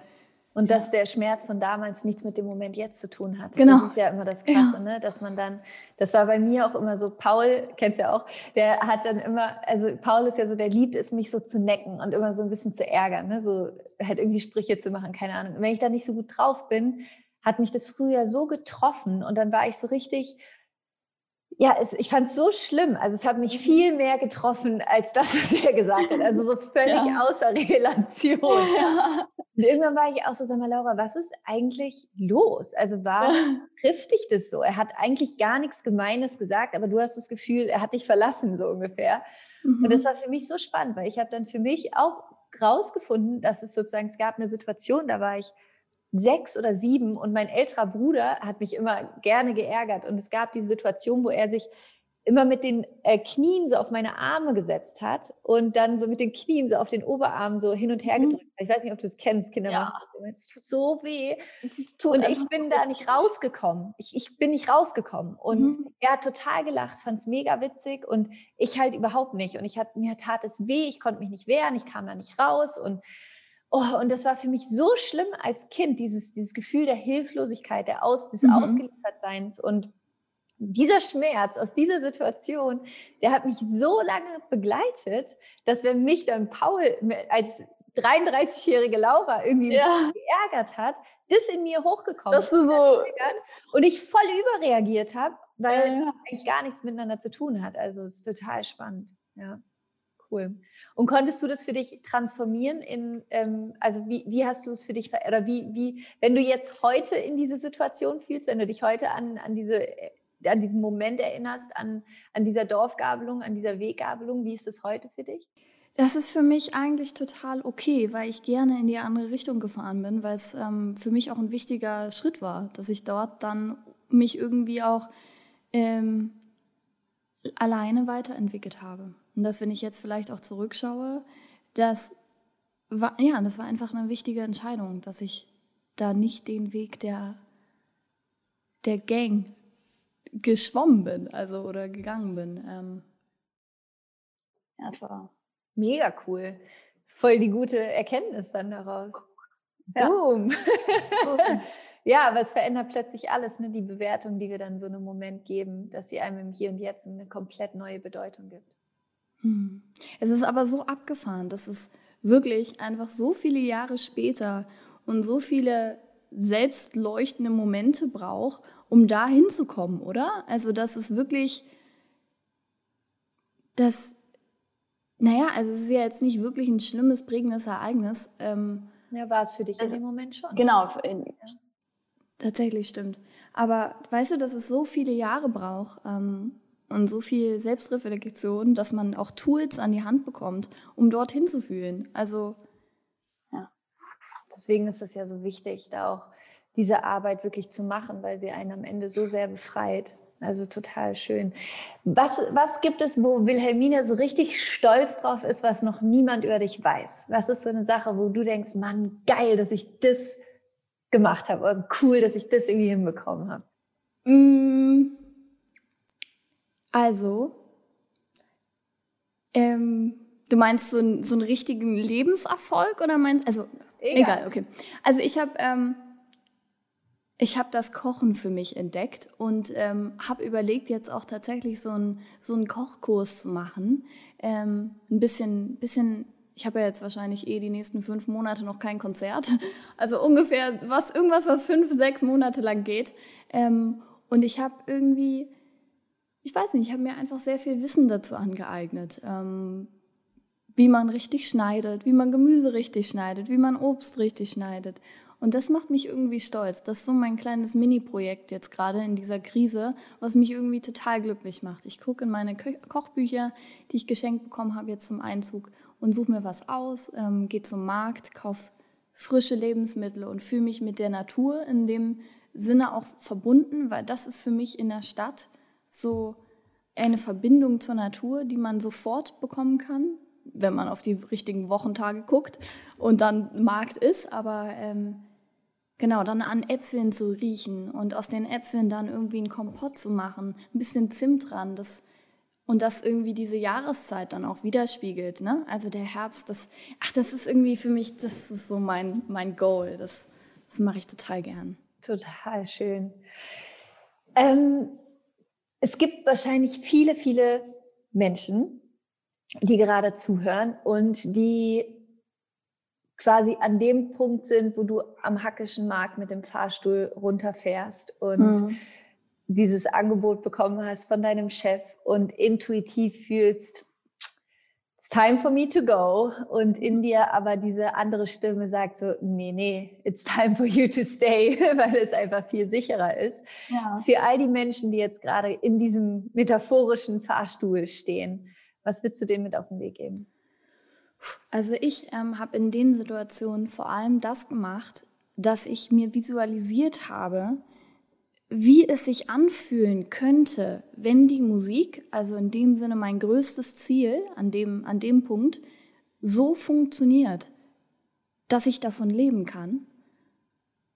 und ja. dass der Schmerz von damals nichts mit dem Moment jetzt zu tun hat. Genau. Das ist ja immer das Krasse, ja. ne? dass man dann, das war bei mir auch immer so, Paul, kennst ja auch, der hat dann immer, also Paul ist ja so, der liebt es, mich so zu necken und immer so ein bisschen zu ärgern, ne? so halt irgendwie Sprüche zu machen, keine Ahnung. Und wenn ich da nicht so gut drauf bin, hat mich das früher so getroffen und dann war ich so richtig, ja, es, ich fand es so schlimm. Also es hat mich mhm. viel mehr getroffen als das, was er gesagt hat. Also so (laughs) völlig ja. außer Relation. (laughs) Ja. Und irgendwann war ich auch so, sag mal, Laura, was ist eigentlich los? Also warum (laughs) trifft dich das so? Er hat eigentlich gar nichts Gemeines gesagt, aber du hast das Gefühl, er hat dich verlassen, so ungefähr. Mhm. Und das war für mich so spannend, weil ich habe dann für mich auch rausgefunden, dass es sozusagen, es gab eine Situation, da war ich sechs oder sieben und mein älterer Bruder hat mich immer gerne geärgert und es gab diese Situation, wo er sich immer mit den äh, Knien so auf meine Arme gesetzt hat und dann so mit den Knien so auf den Oberarm so hin und her mhm. gedrückt. Ich weiß nicht, ob du es kennst, Kinder. Ja. Es tut so weh. und ich bin da nicht rausgekommen. Ich, ich bin nicht rausgekommen. Und mhm. er hat total gelacht, fand es mega witzig und ich halt überhaupt nicht. Und ich hat, mir tat es weh, ich konnte mich nicht wehren, ich kam da nicht raus und Oh, und das war für mich so schlimm als Kind, dieses, dieses Gefühl der Hilflosigkeit, der Aus, des mhm. Ausgeliefertseins. Und dieser Schmerz aus dieser Situation, der hat mich so lange begleitet, dass wenn mich dann Paul als 33-jährige Laura irgendwie ja. geärgert hat, das in mir hochgekommen ist so und ich voll überreagiert habe, weil ja, eigentlich gar nichts miteinander zu tun hat. Also es ist total spannend. Ja cool. Und konntest du das für dich transformieren in, ähm, also wie, wie hast du es für dich, oder wie, wie, wenn du jetzt heute in diese Situation fühlst, wenn du dich heute an, an diese, äh, an diesen Moment erinnerst, an, an dieser Dorfgabelung, an dieser Weggabelung, wie ist es heute für dich? Das ist für mich eigentlich total okay, weil ich gerne in die andere Richtung gefahren bin, weil es ähm, für mich auch ein wichtiger Schritt war, dass ich dort dann mich irgendwie auch ähm, alleine weiterentwickelt habe. Und dass, wenn ich jetzt vielleicht auch zurückschaue, das war, ja, das war einfach eine wichtige Entscheidung, dass ich da nicht den Weg der, der Gang geschwommen bin, also oder gegangen bin. Ähm, ja, es war mega cool. Voll die gute Erkenntnis dann daraus. Ja. Boom. (laughs) ja, aber es verändert plötzlich alles, ne? die Bewertung, die wir dann so einem Moment geben, dass sie einem im Hier und Jetzt eine komplett neue Bedeutung gibt. Hm. Es ist aber so abgefahren, dass es wirklich einfach so viele Jahre später und so viele selbstleuchtende Momente braucht, um da hinzukommen, oder? Also, dass es wirklich, das, naja, also es ist ja jetzt nicht wirklich ein schlimmes, prägendes Ereignis. Ähm, ja, war es für dich also, in dem Moment schon. Genau, in, tatsächlich stimmt. Aber weißt du, dass es so viele Jahre braucht ähm, und so viel Selbstreflexion, dass man auch Tools an die Hand bekommt, um dorthin zu fühlen. Also ja, deswegen ist es ja so wichtig, da auch diese Arbeit wirklich zu machen, weil sie einen am Ende so sehr befreit. Also total schön. Was, was gibt es, wo Wilhelmina so richtig stolz drauf ist, was noch niemand über dich weiß? Was ist so eine Sache, wo du denkst, Mann, geil, dass ich das gemacht habe oder cool, dass ich das irgendwie hinbekommen habe? Mm, also, ähm, du meinst so, ein, so einen richtigen Lebenserfolg oder meinst, also, egal, egal okay. Also ich habe ähm, ich habe das Kochen für mich entdeckt und ähm, habe überlegt, jetzt auch tatsächlich so einen so einen Kochkurs zu machen. Ähm, ein bisschen, bisschen ich habe ja jetzt wahrscheinlich eh die nächsten fünf Monate noch kein Konzert. (laughs) Also ungefähr was, irgendwas, was fünf, sechs Monate lang geht. Ähm, und ich habe irgendwie, ich weiß nicht, ich habe mir einfach sehr viel Wissen dazu angeeignet. Ähm, wie man richtig schneidet, wie man Gemüse richtig schneidet, wie man Obst richtig schneidet. Und das macht mich irgendwie stolz. Das ist so mein kleines Mini-Projekt jetzt gerade in dieser Krise, was mich irgendwie total glücklich macht. Ich gucke in meine Ko Kochbücher, die ich geschenkt bekommen habe jetzt zum Einzug und suche mir was aus, ähm, gehe zum Markt, kaufe frische Lebensmittel und fühle mich mit der Natur in dem Sinne auch verbunden, weil das ist für mich in der Stadt so eine Verbindung zur Natur, die man sofort bekommen kann, wenn man auf die richtigen Wochentage guckt und dann Markt ist. Aber ähm, Genau, dann an Äpfeln zu riechen und aus den Äpfeln dann irgendwie einen Kompott zu machen, ein bisschen Zimt dran, das und das irgendwie diese Jahreszeit dann auch widerspiegelt, ne? Also der Herbst, das, ach, das ist irgendwie für mich, das ist so mein, mein Goal. Das, das mache ich total gern. Total schön. Ähm, es gibt wahrscheinlich viele, viele Menschen, die gerade zuhören und die quasi an dem Punkt sind, wo du am Hackischen Markt mit dem Fahrstuhl runterfährst und mhm. dieses Angebot bekommen hast von deinem Chef und intuitiv fühlst, it's time for me to go. Und in dir aber diese andere Stimme sagt so, nee, nee, it's time for you to stay, (laughs) weil es einfach viel sicherer ist. Ja. Für all die Menschen, die jetzt gerade in diesem metaphorischen Fahrstuhl stehen, was würdest du denen mit auf den Weg geben? Also ich ähm, habe in den Situationen vor allem das gemacht, dass ich mir visualisiert habe, wie es sich anfühlen könnte, wenn die Musik, also in dem Sinne mein größtes Ziel an dem, an dem Punkt, so funktioniert, dass ich davon leben kann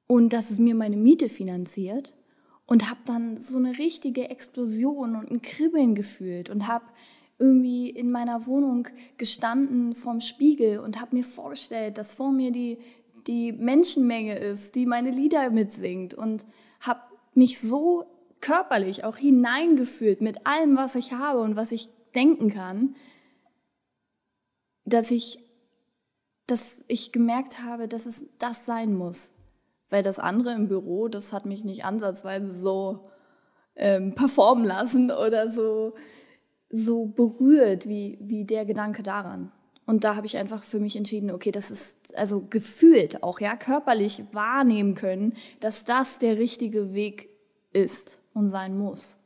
und dass es mir meine Miete finanziert und habe dann so eine richtige Explosion und ein Kribbeln gefühlt und habe irgendwie in meiner Wohnung gestanden vorm Spiegel und habe mir vorgestellt, dass vor mir die, die Menschenmenge ist, die meine Lieder mitsingt und habe mich so körperlich auch hineingefühlt mit allem, was ich habe und was ich denken kann, dass ich, dass ich gemerkt habe, dass es das sein muss. Weil das andere im Büro, das hat mich nicht ansatzweise so ähm, performen lassen oder so so berührt wie, wie der Gedanke daran. Und da habe ich einfach für mich entschieden, okay, das ist also gefühlt auch, ja, körperlich wahrnehmen können, dass das der richtige Weg ist und sein muss.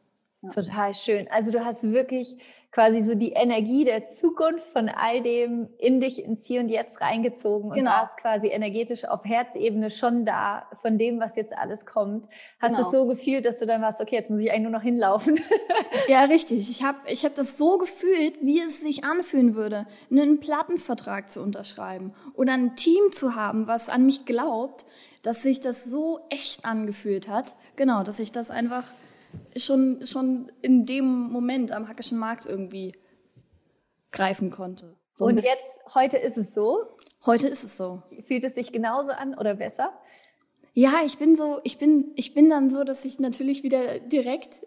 Total schön. Also du hast wirklich quasi so die Energie der Zukunft von all dem in dich ins Hier und Jetzt reingezogen und genau. warst quasi energetisch auf Herzebene schon da von dem, was jetzt alles kommt. Hast genau. es so gefühlt, dass du dann warst, okay, jetzt muss ich eigentlich nur noch hinlaufen. (laughs) ja, richtig. Ich habe ich hab das so gefühlt, wie es sich anfühlen würde, einen Plattenvertrag zu unterschreiben oder ein Team zu haben, was an mich glaubt, dass sich das so echt angefühlt hat. Genau, dass ich das einfach schon, schon in dem Moment am Hackischen Markt irgendwie greifen konnte. So und jetzt, heute ist es so? Heute ist es so. Fühlt es sich genauso an oder besser? Ja, ich bin so, ich bin, ich bin dann so, dass ich natürlich wieder direkt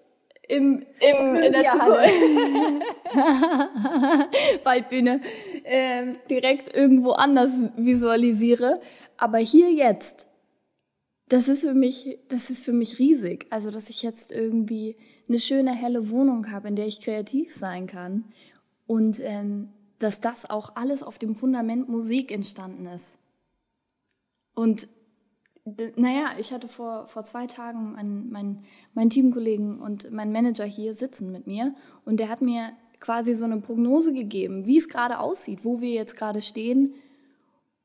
im, im in der (laughs) Waldbühne äh, direkt irgendwo anders visualisiere. Aber hier jetzt das ist für mich, das ist für mich riesig. Also, dass ich jetzt irgendwie eine schöne, helle Wohnung habe, in der ich kreativ sein kann. Und ähm, dass das auch alles auf dem Fundament Musik entstanden ist. Und naja, ich hatte vor, vor zwei Tagen meinen mein, mein Teamkollegen und meinen Manager hier sitzen mit mir und der hat mir quasi so eine Prognose gegeben, wie es gerade aussieht, wo wir jetzt gerade stehen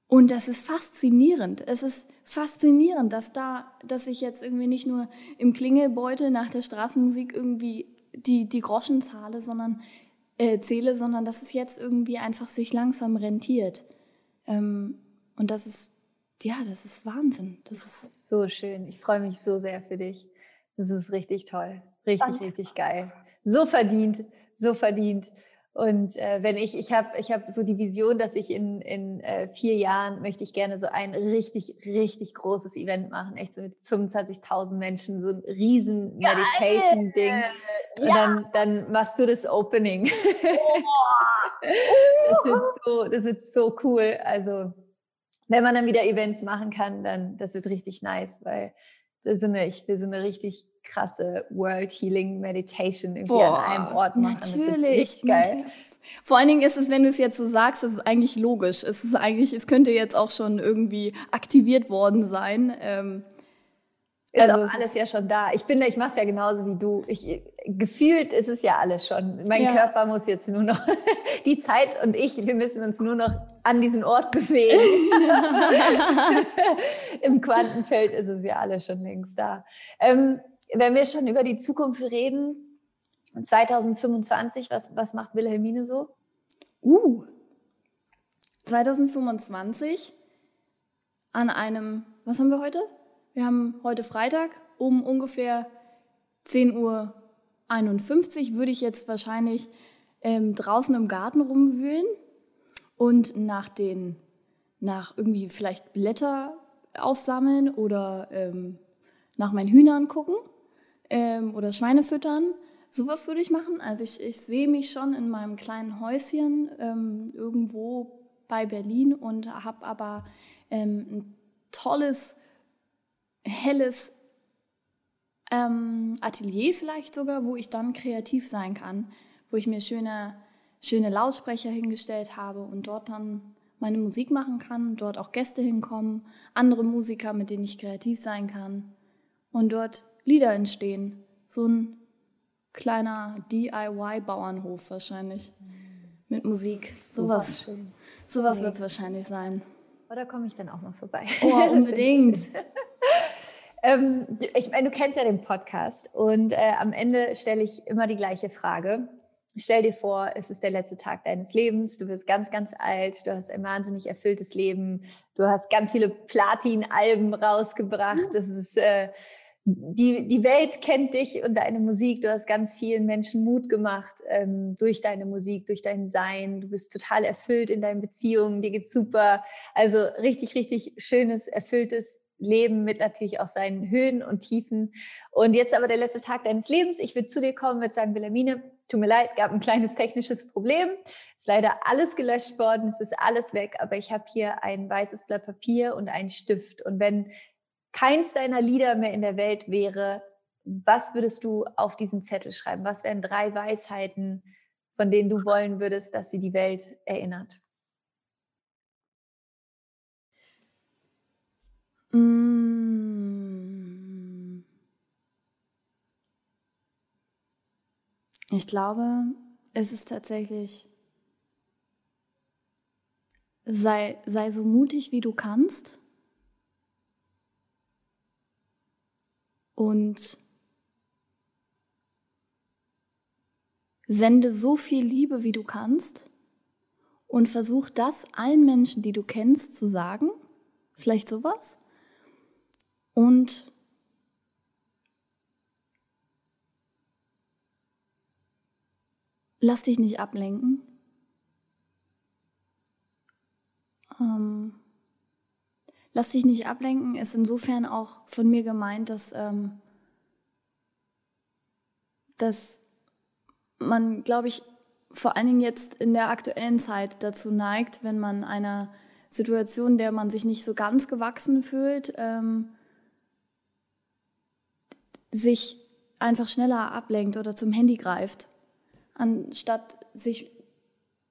und das ist faszinierend. Es ist faszinierend, dass da, dass ich jetzt irgendwie nicht nur im Klingelbeutel nach der Straßenmusik irgendwie die, die Groschen zahle, sondern, äh, zähle, sondern dass es jetzt irgendwie einfach sich langsam rentiert. Ähm, und das ist, ja, das ist Wahnsinn. Das ist so schön. Ich freue mich so sehr für dich. Das ist richtig toll. Richtig, Danke. richtig geil. So verdient, so verdient. Und äh, wenn ich, ich habe ich hab so die Vision, dass ich in, in äh, vier Jahren möchte ich gerne so ein richtig, richtig großes Event machen, echt so mit 25.000 Menschen, so ein riesen Meditation-Ding. Und ja. dann, dann machst du das Opening. Oh. (laughs) das, wird so, das wird so cool. Also wenn man dann wieder Events machen kann, dann das wird richtig nice, weil so eine, ich will so eine richtig krasse World Healing Meditation irgendwie Boah, an einem Ort machen. Natürlich. geil. Natürlich. Vor allen Dingen ist es, wenn du es jetzt so sagst, es ist eigentlich logisch. Es ist eigentlich, es könnte jetzt auch schon irgendwie aktiviert worden sein. Ähm, ist also auch alles ja schon da. Ich bin, ich mache es ja genauso wie du. Ich, gefühlt ist es ja alles schon. Mein ja. Körper muss jetzt nur noch (laughs) die Zeit und ich, wir müssen uns nur noch an diesen Ort bewegen. (laughs) (laughs) Im Quantenfeld ist es ja alles schon längst da. Ähm, wenn wir schon über die Zukunft reden, 2025, was, was macht Wilhelmine so? Uh, 2025 an einem, was haben wir heute? Wir haben heute Freitag um ungefähr 10.51 Uhr würde ich jetzt wahrscheinlich ähm, draußen im Garten rumwühlen und nach den, nach irgendwie vielleicht Blätter aufsammeln oder ähm, nach meinen Hühnern gucken ähm, oder Schweine füttern. Sowas würde ich machen. Also ich, ich sehe mich schon in meinem kleinen Häuschen ähm, irgendwo bei Berlin und habe aber ähm, ein tolles helles ähm, Atelier vielleicht sogar, wo ich dann kreativ sein kann, wo ich mir schöne, schöne Lautsprecher hingestellt habe und dort dann meine Musik machen kann, dort auch Gäste hinkommen, andere Musiker, mit denen ich kreativ sein kann und dort Lieder entstehen. So ein kleiner DIY-Bauernhof wahrscheinlich mit Musik. Sowas, sowas wird es wahrscheinlich sein. Oder komme ich dann auch mal vorbei? Oh, (laughs) unbedingt. Ähm, ich meine, du kennst ja den Podcast und äh, am Ende stelle ich immer die gleiche Frage. Stell dir vor, es ist der letzte Tag deines Lebens, du bist ganz, ganz alt, du hast ein wahnsinnig erfülltes Leben, du hast ganz viele Platin-Alben rausgebracht, das ist... Äh, die, die Welt kennt dich und deine Musik. Du hast ganz vielen Menschen Mut gemacht ähm, durch deine Musik, durch dein Sein. Du bist total erfüllt in deinen Beziehungen. Dir geht's super. Also richtig, richtig schönes, erfülltes Leben mit natürlich auch seinen Höhen und Tiefen. Und jetzt aber der letzte Tag deines Lebens. Ich würde zu dir kommen, würde sagen, Wilhelmine, tut mir leid, gab ein kleines technisches Problem. Ist leider alles gelöscht worden, es ist alles weg, aber ich habe hier ein weißes Blatt Papier und einen Stift. Und wenn keins deiner Lieder mehr in der Welt wäre, was würdest du auf diesen Zettel schreiben? Was wären drei Weisheiten, von denen du wollen würdest, dass sie die Welt erinnert? Mm. Ich glaube, es ist tatsächlich, sei, sei so mutig, wie du kannst. Und sende so viel Liebe, wie du kannst. Und versuch das allen Menschen, die du kennst, zu sagen. Vielleicht sowas. Und lass dich nicht ablenken. Ähm, lass dich nicht ablenken ist insofern auch von mir gemeint, dass, ähm, dass man, glaube ich, vor allen Dingen jetzt in der aktuellen Zeit dazu neigt, wenn man einer Situation, der man sich nicht so ganz gewachsen fühlt, ähm, sich einfach schneller ablenkt oder zum Handy greift anstatt sich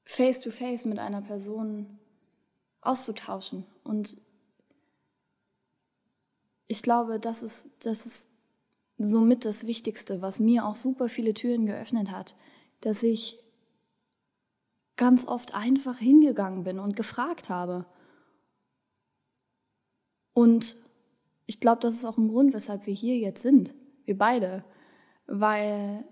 face to face mit einer Person auszutauschen. Und ich glaube, das ist, das ist somit das Wichtigste, was mir auch super viele Türen geöffnet hat, dass ich ganz oft einfach hingegangen bin und gefragt habe. Und ich glaube, das ist auch ein Grund, weshalb wir hier jetzt sind, wir beide, weil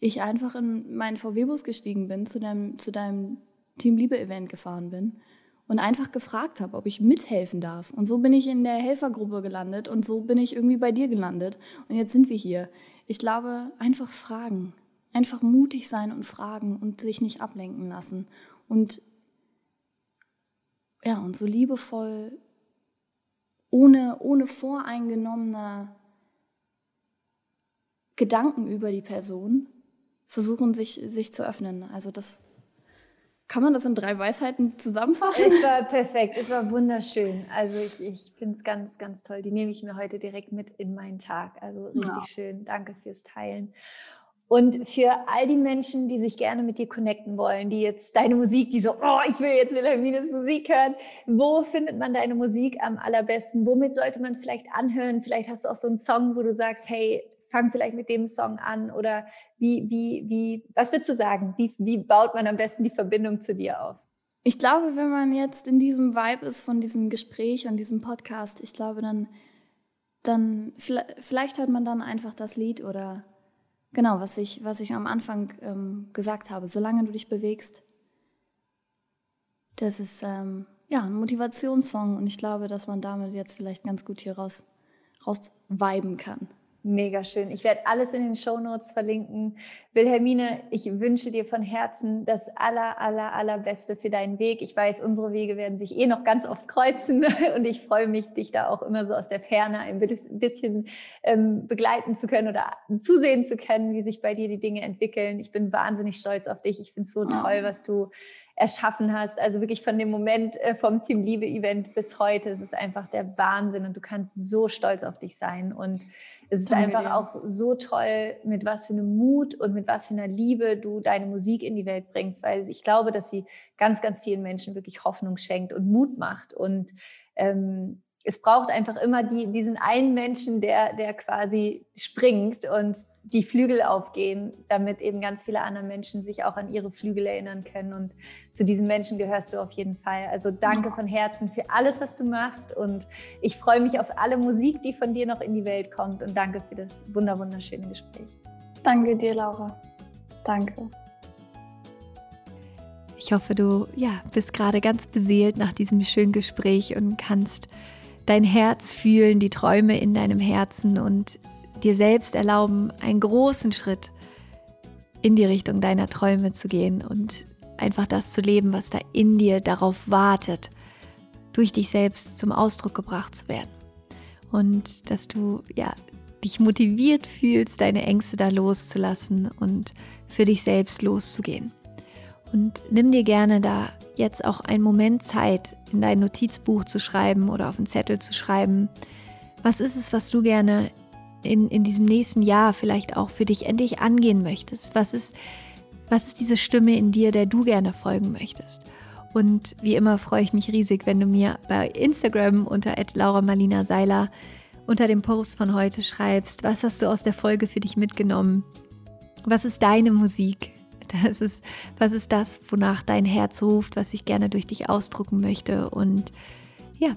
ich einfach in meinen VW-Bus gestiegen bin, zu deinem, zu deinem Team Liebe-Event gefahren bin und einfach gefragt habe, ob ich mithelfen darf. Und so bin ich in der Helfergruppe gelandet und so bin ich irgendwie bei dir gelandet. Und jetzt sind wir hier. Ich glaube, einfach fragen. Einfach mutig sein und fragen und sich nicht ablenken lassen. Und ja, und so liebevoll, ohne, ohne voreingenommener Gedanken über die Person, versuchen, sich, sich zu öffnen. Also das kann man das in drei Weisheiten zusammenfassen? Es war perfekt, es war wunderschön. Also ich, ich finde es ganz, ganz toll. Die nehme ich mir heute direkt mit in meinen Tag. Also richtig ja. schön. Danke fürs Teilen. Und für all die Menschen, die sich gerne mit dir connecten wollen, die jetzt deine Musik, die so, oh, ich will jetzt Wilhelmines Musik hören, wo findet man deine Musik am allerbesten? Womit sollte man vielleicht anhören? Vielleicht hast du auch so einen Song, wo du sagst, hey, fang vielleicht mit dem Song an oder wie, wie, wie, was würdest du sagen? Wie, wie baut man am besten die Verbindung zu dir auf? Ich glaube, wenn man jetzt in diesem Vibe ist von diesem Gespräch und diesem Podcast, ich glaube, dann, dann vielleicht hört man dann einfach das Lied oder genau, was ich, was ich am Anfang ähm, gesagt habe. Solange du dich bewegst, das ist ähm, ja ein Motivationssong und ich glaube, dass man damit jetzt vielleicht ganz gut hier raus, raus viben kann. Mega schön. Ich werde alles in den Show Notes verlinken. Wilhelmine, ich wünsche dir von Herzen das aller, aller, allerbeste für deinen Weg. Ich weiß, unsere Wege werden sich eh noch ganz oft kreuzen (laughs) und ich freue mich, dich da auch immer so aus der Ferne ein bisschen ähm, begleiten zu können oder zusehen zu können, wie sich bei dir die Dinge entwickeln. Ich bin wahnsinnig stolz auf dich. Ich finde es so toll, was du erschaffen hast. Also wirklich von dem Moment äh, vom Team Liebe Event bis heute. Es ist einfach der Wahnsinn und du kannst so stolz auf dich sein und es ist einfach dir. auch so toll, mit was für einem Mut und mit was für einer Liebe du deine Musik in die Welt bringst, weil ich glaube, dass sie ganz, ganz vielen Menschen wirklich Hoffnung schenkt und Mut macht und ähm, es braucht einfach immer die, diesen einen Menschen, der, der quasi springt und die Flügel aufgehen, damit eben ganz viele andere Menschen sich auch an ihre Flügel erinnern können. Und zu diesen Menschen gehörst du auf jeden Fall. Also danke von Herzen für alles, was du machst. Und ich freue mich auf alle Musik, die von dir noch in die Welt kommt. Und danke für das wunderschöne Gespräch. Danke dir, Laura. Danke. Ich hoffe, du ja, bist gerade ganz beseelt nach diesem schönen Gespräch und kannst dein Herz fühlen, die Träume in deinem Herzen und dir selbst erlauben, einen großen Schritt in die Richtung deiner Träume zu gehen und einfach das zu leben, was da in dir darauf wartet, durch dich selbst zum Ausdruck gebracht zu werden. Und dass du ja dich motiviert fühlst, deine Ängste da loszulassen und für dich selbst loszugehen. Und nimm dir gerne da jetzt auch einen Moment Zeit, in dein Notizbuch zu schreiben oder auf einen Zettel zu schreiben. Was ist es, was du gerne in, in diesem nächsten Jahr vielleicht auch für dich endlich angehen möchtest? Was ist, was ist diese Stimme in dir, der du gerne folgen möchtest? Und wie immer freue ich mich riesig, wenn du mir bei Instagram unter Laura Seiler unter dem Post von heute schreibst, was hast du aus der Folge für dich mitgenommen? Was ist deine Musik? Das ist, was ist das, wonach dein Herz ruft, was ich gerne durch dich ausdrucken möchte? Und ja,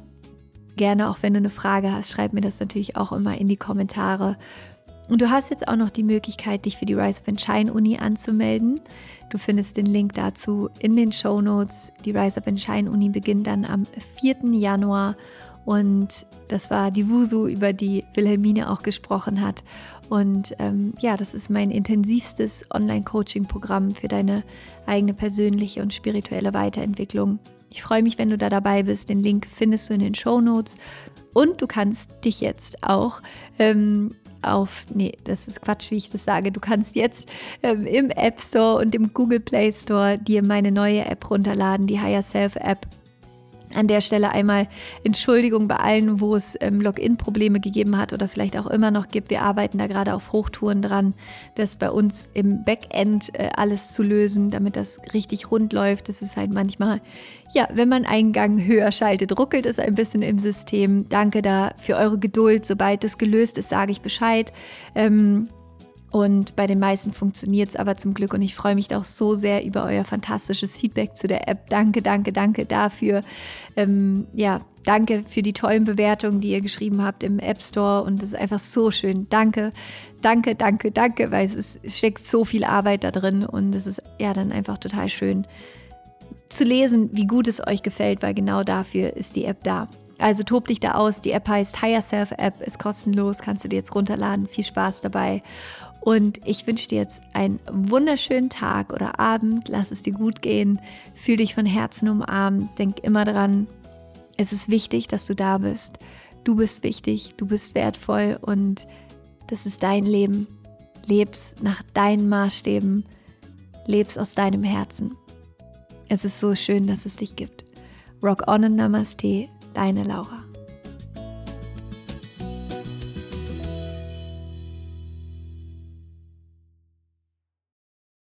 gerne auch wenn du eine Frage hast, schreib mir das natürlich auch immer in die Kommentare. Und du hast jetzt auch noch die Möglichkeit, dich für die Rise Up and Shine Uni anzumelden. Du findest den Link dazu in den Show Notes. Die Rise Up and Shine Uni beginnt dann am 4. Januar und das war die Wusu, über die Wilhelmine auch gesprochen hat. Und ähm, ja, das ist mein intensivstes Online-Coaching-Programm für deine eigene persönliche und spirituelle Weiterentwicklung. Ich freue mich, wenn du da dabei bist. Den Link findest du in den Show Notes. Und du kannst dich jetzt auch ähm, auf, nee, das ist Quatsch, wie ich das sage. Du kannst jetzt ähm, im App Store und im Google Play Store dir meine neue App runterladen, die Higher Self App. An der Stelle einmal Entschuldigung bei allen, wo es ähm, Login-Probleme gegeben hat oder vielleicht auch immer noch gibt. Wir arbeiten da gerade auf Hochtouren dran, das bei uns im Backend äh, alles zu lösen, damit das richtig rund läuft. Das ist halt manchmal, ja, wenn man einen Gang höher schaltet, ruckelt es ein bisschen im System. Danke da für eure Geduld. Sobald das gelöst ist, sage ich Bescheid. Ähm, und bei den meisten funktioniert es aber zum Glück und ich freue mich auch so sehr über euer fantastisches Feedback zu der App. Danke, danke, danke dafür. Ähm, ja, danke für die tollen Bewertungen, die ihr geschrieben habt im App Store und es ist einfach so schön. Danke, danke, danke, danke, weil es, ist, es steckt so viel Arbeit da drin und es ist ja dann einfach total schön zu lesen, wie gut es euch gefällt, weil genau dafür ist die App da. Also tob dich da aus. Die App heißt Higher Self App, ist kostenlos, kannst du dir jetzt runterladen. Viel Spaß dabei. Und ich wünsche dir jetzt einen wunderschönen Tag oder Abend. Lass es dir gut gehen. Fühl dich von Herzen umarmt. Denk immer dran, es ist wichtig, dass du da bist. Du bist wichtig, du bist wertvoll und das ist dein Leben. Lebst nach deinen Maßstäben, lebst aus deinem Herzen. Es ist so schön, dass es dich gibt. Rock on and Namaste, deine Laura.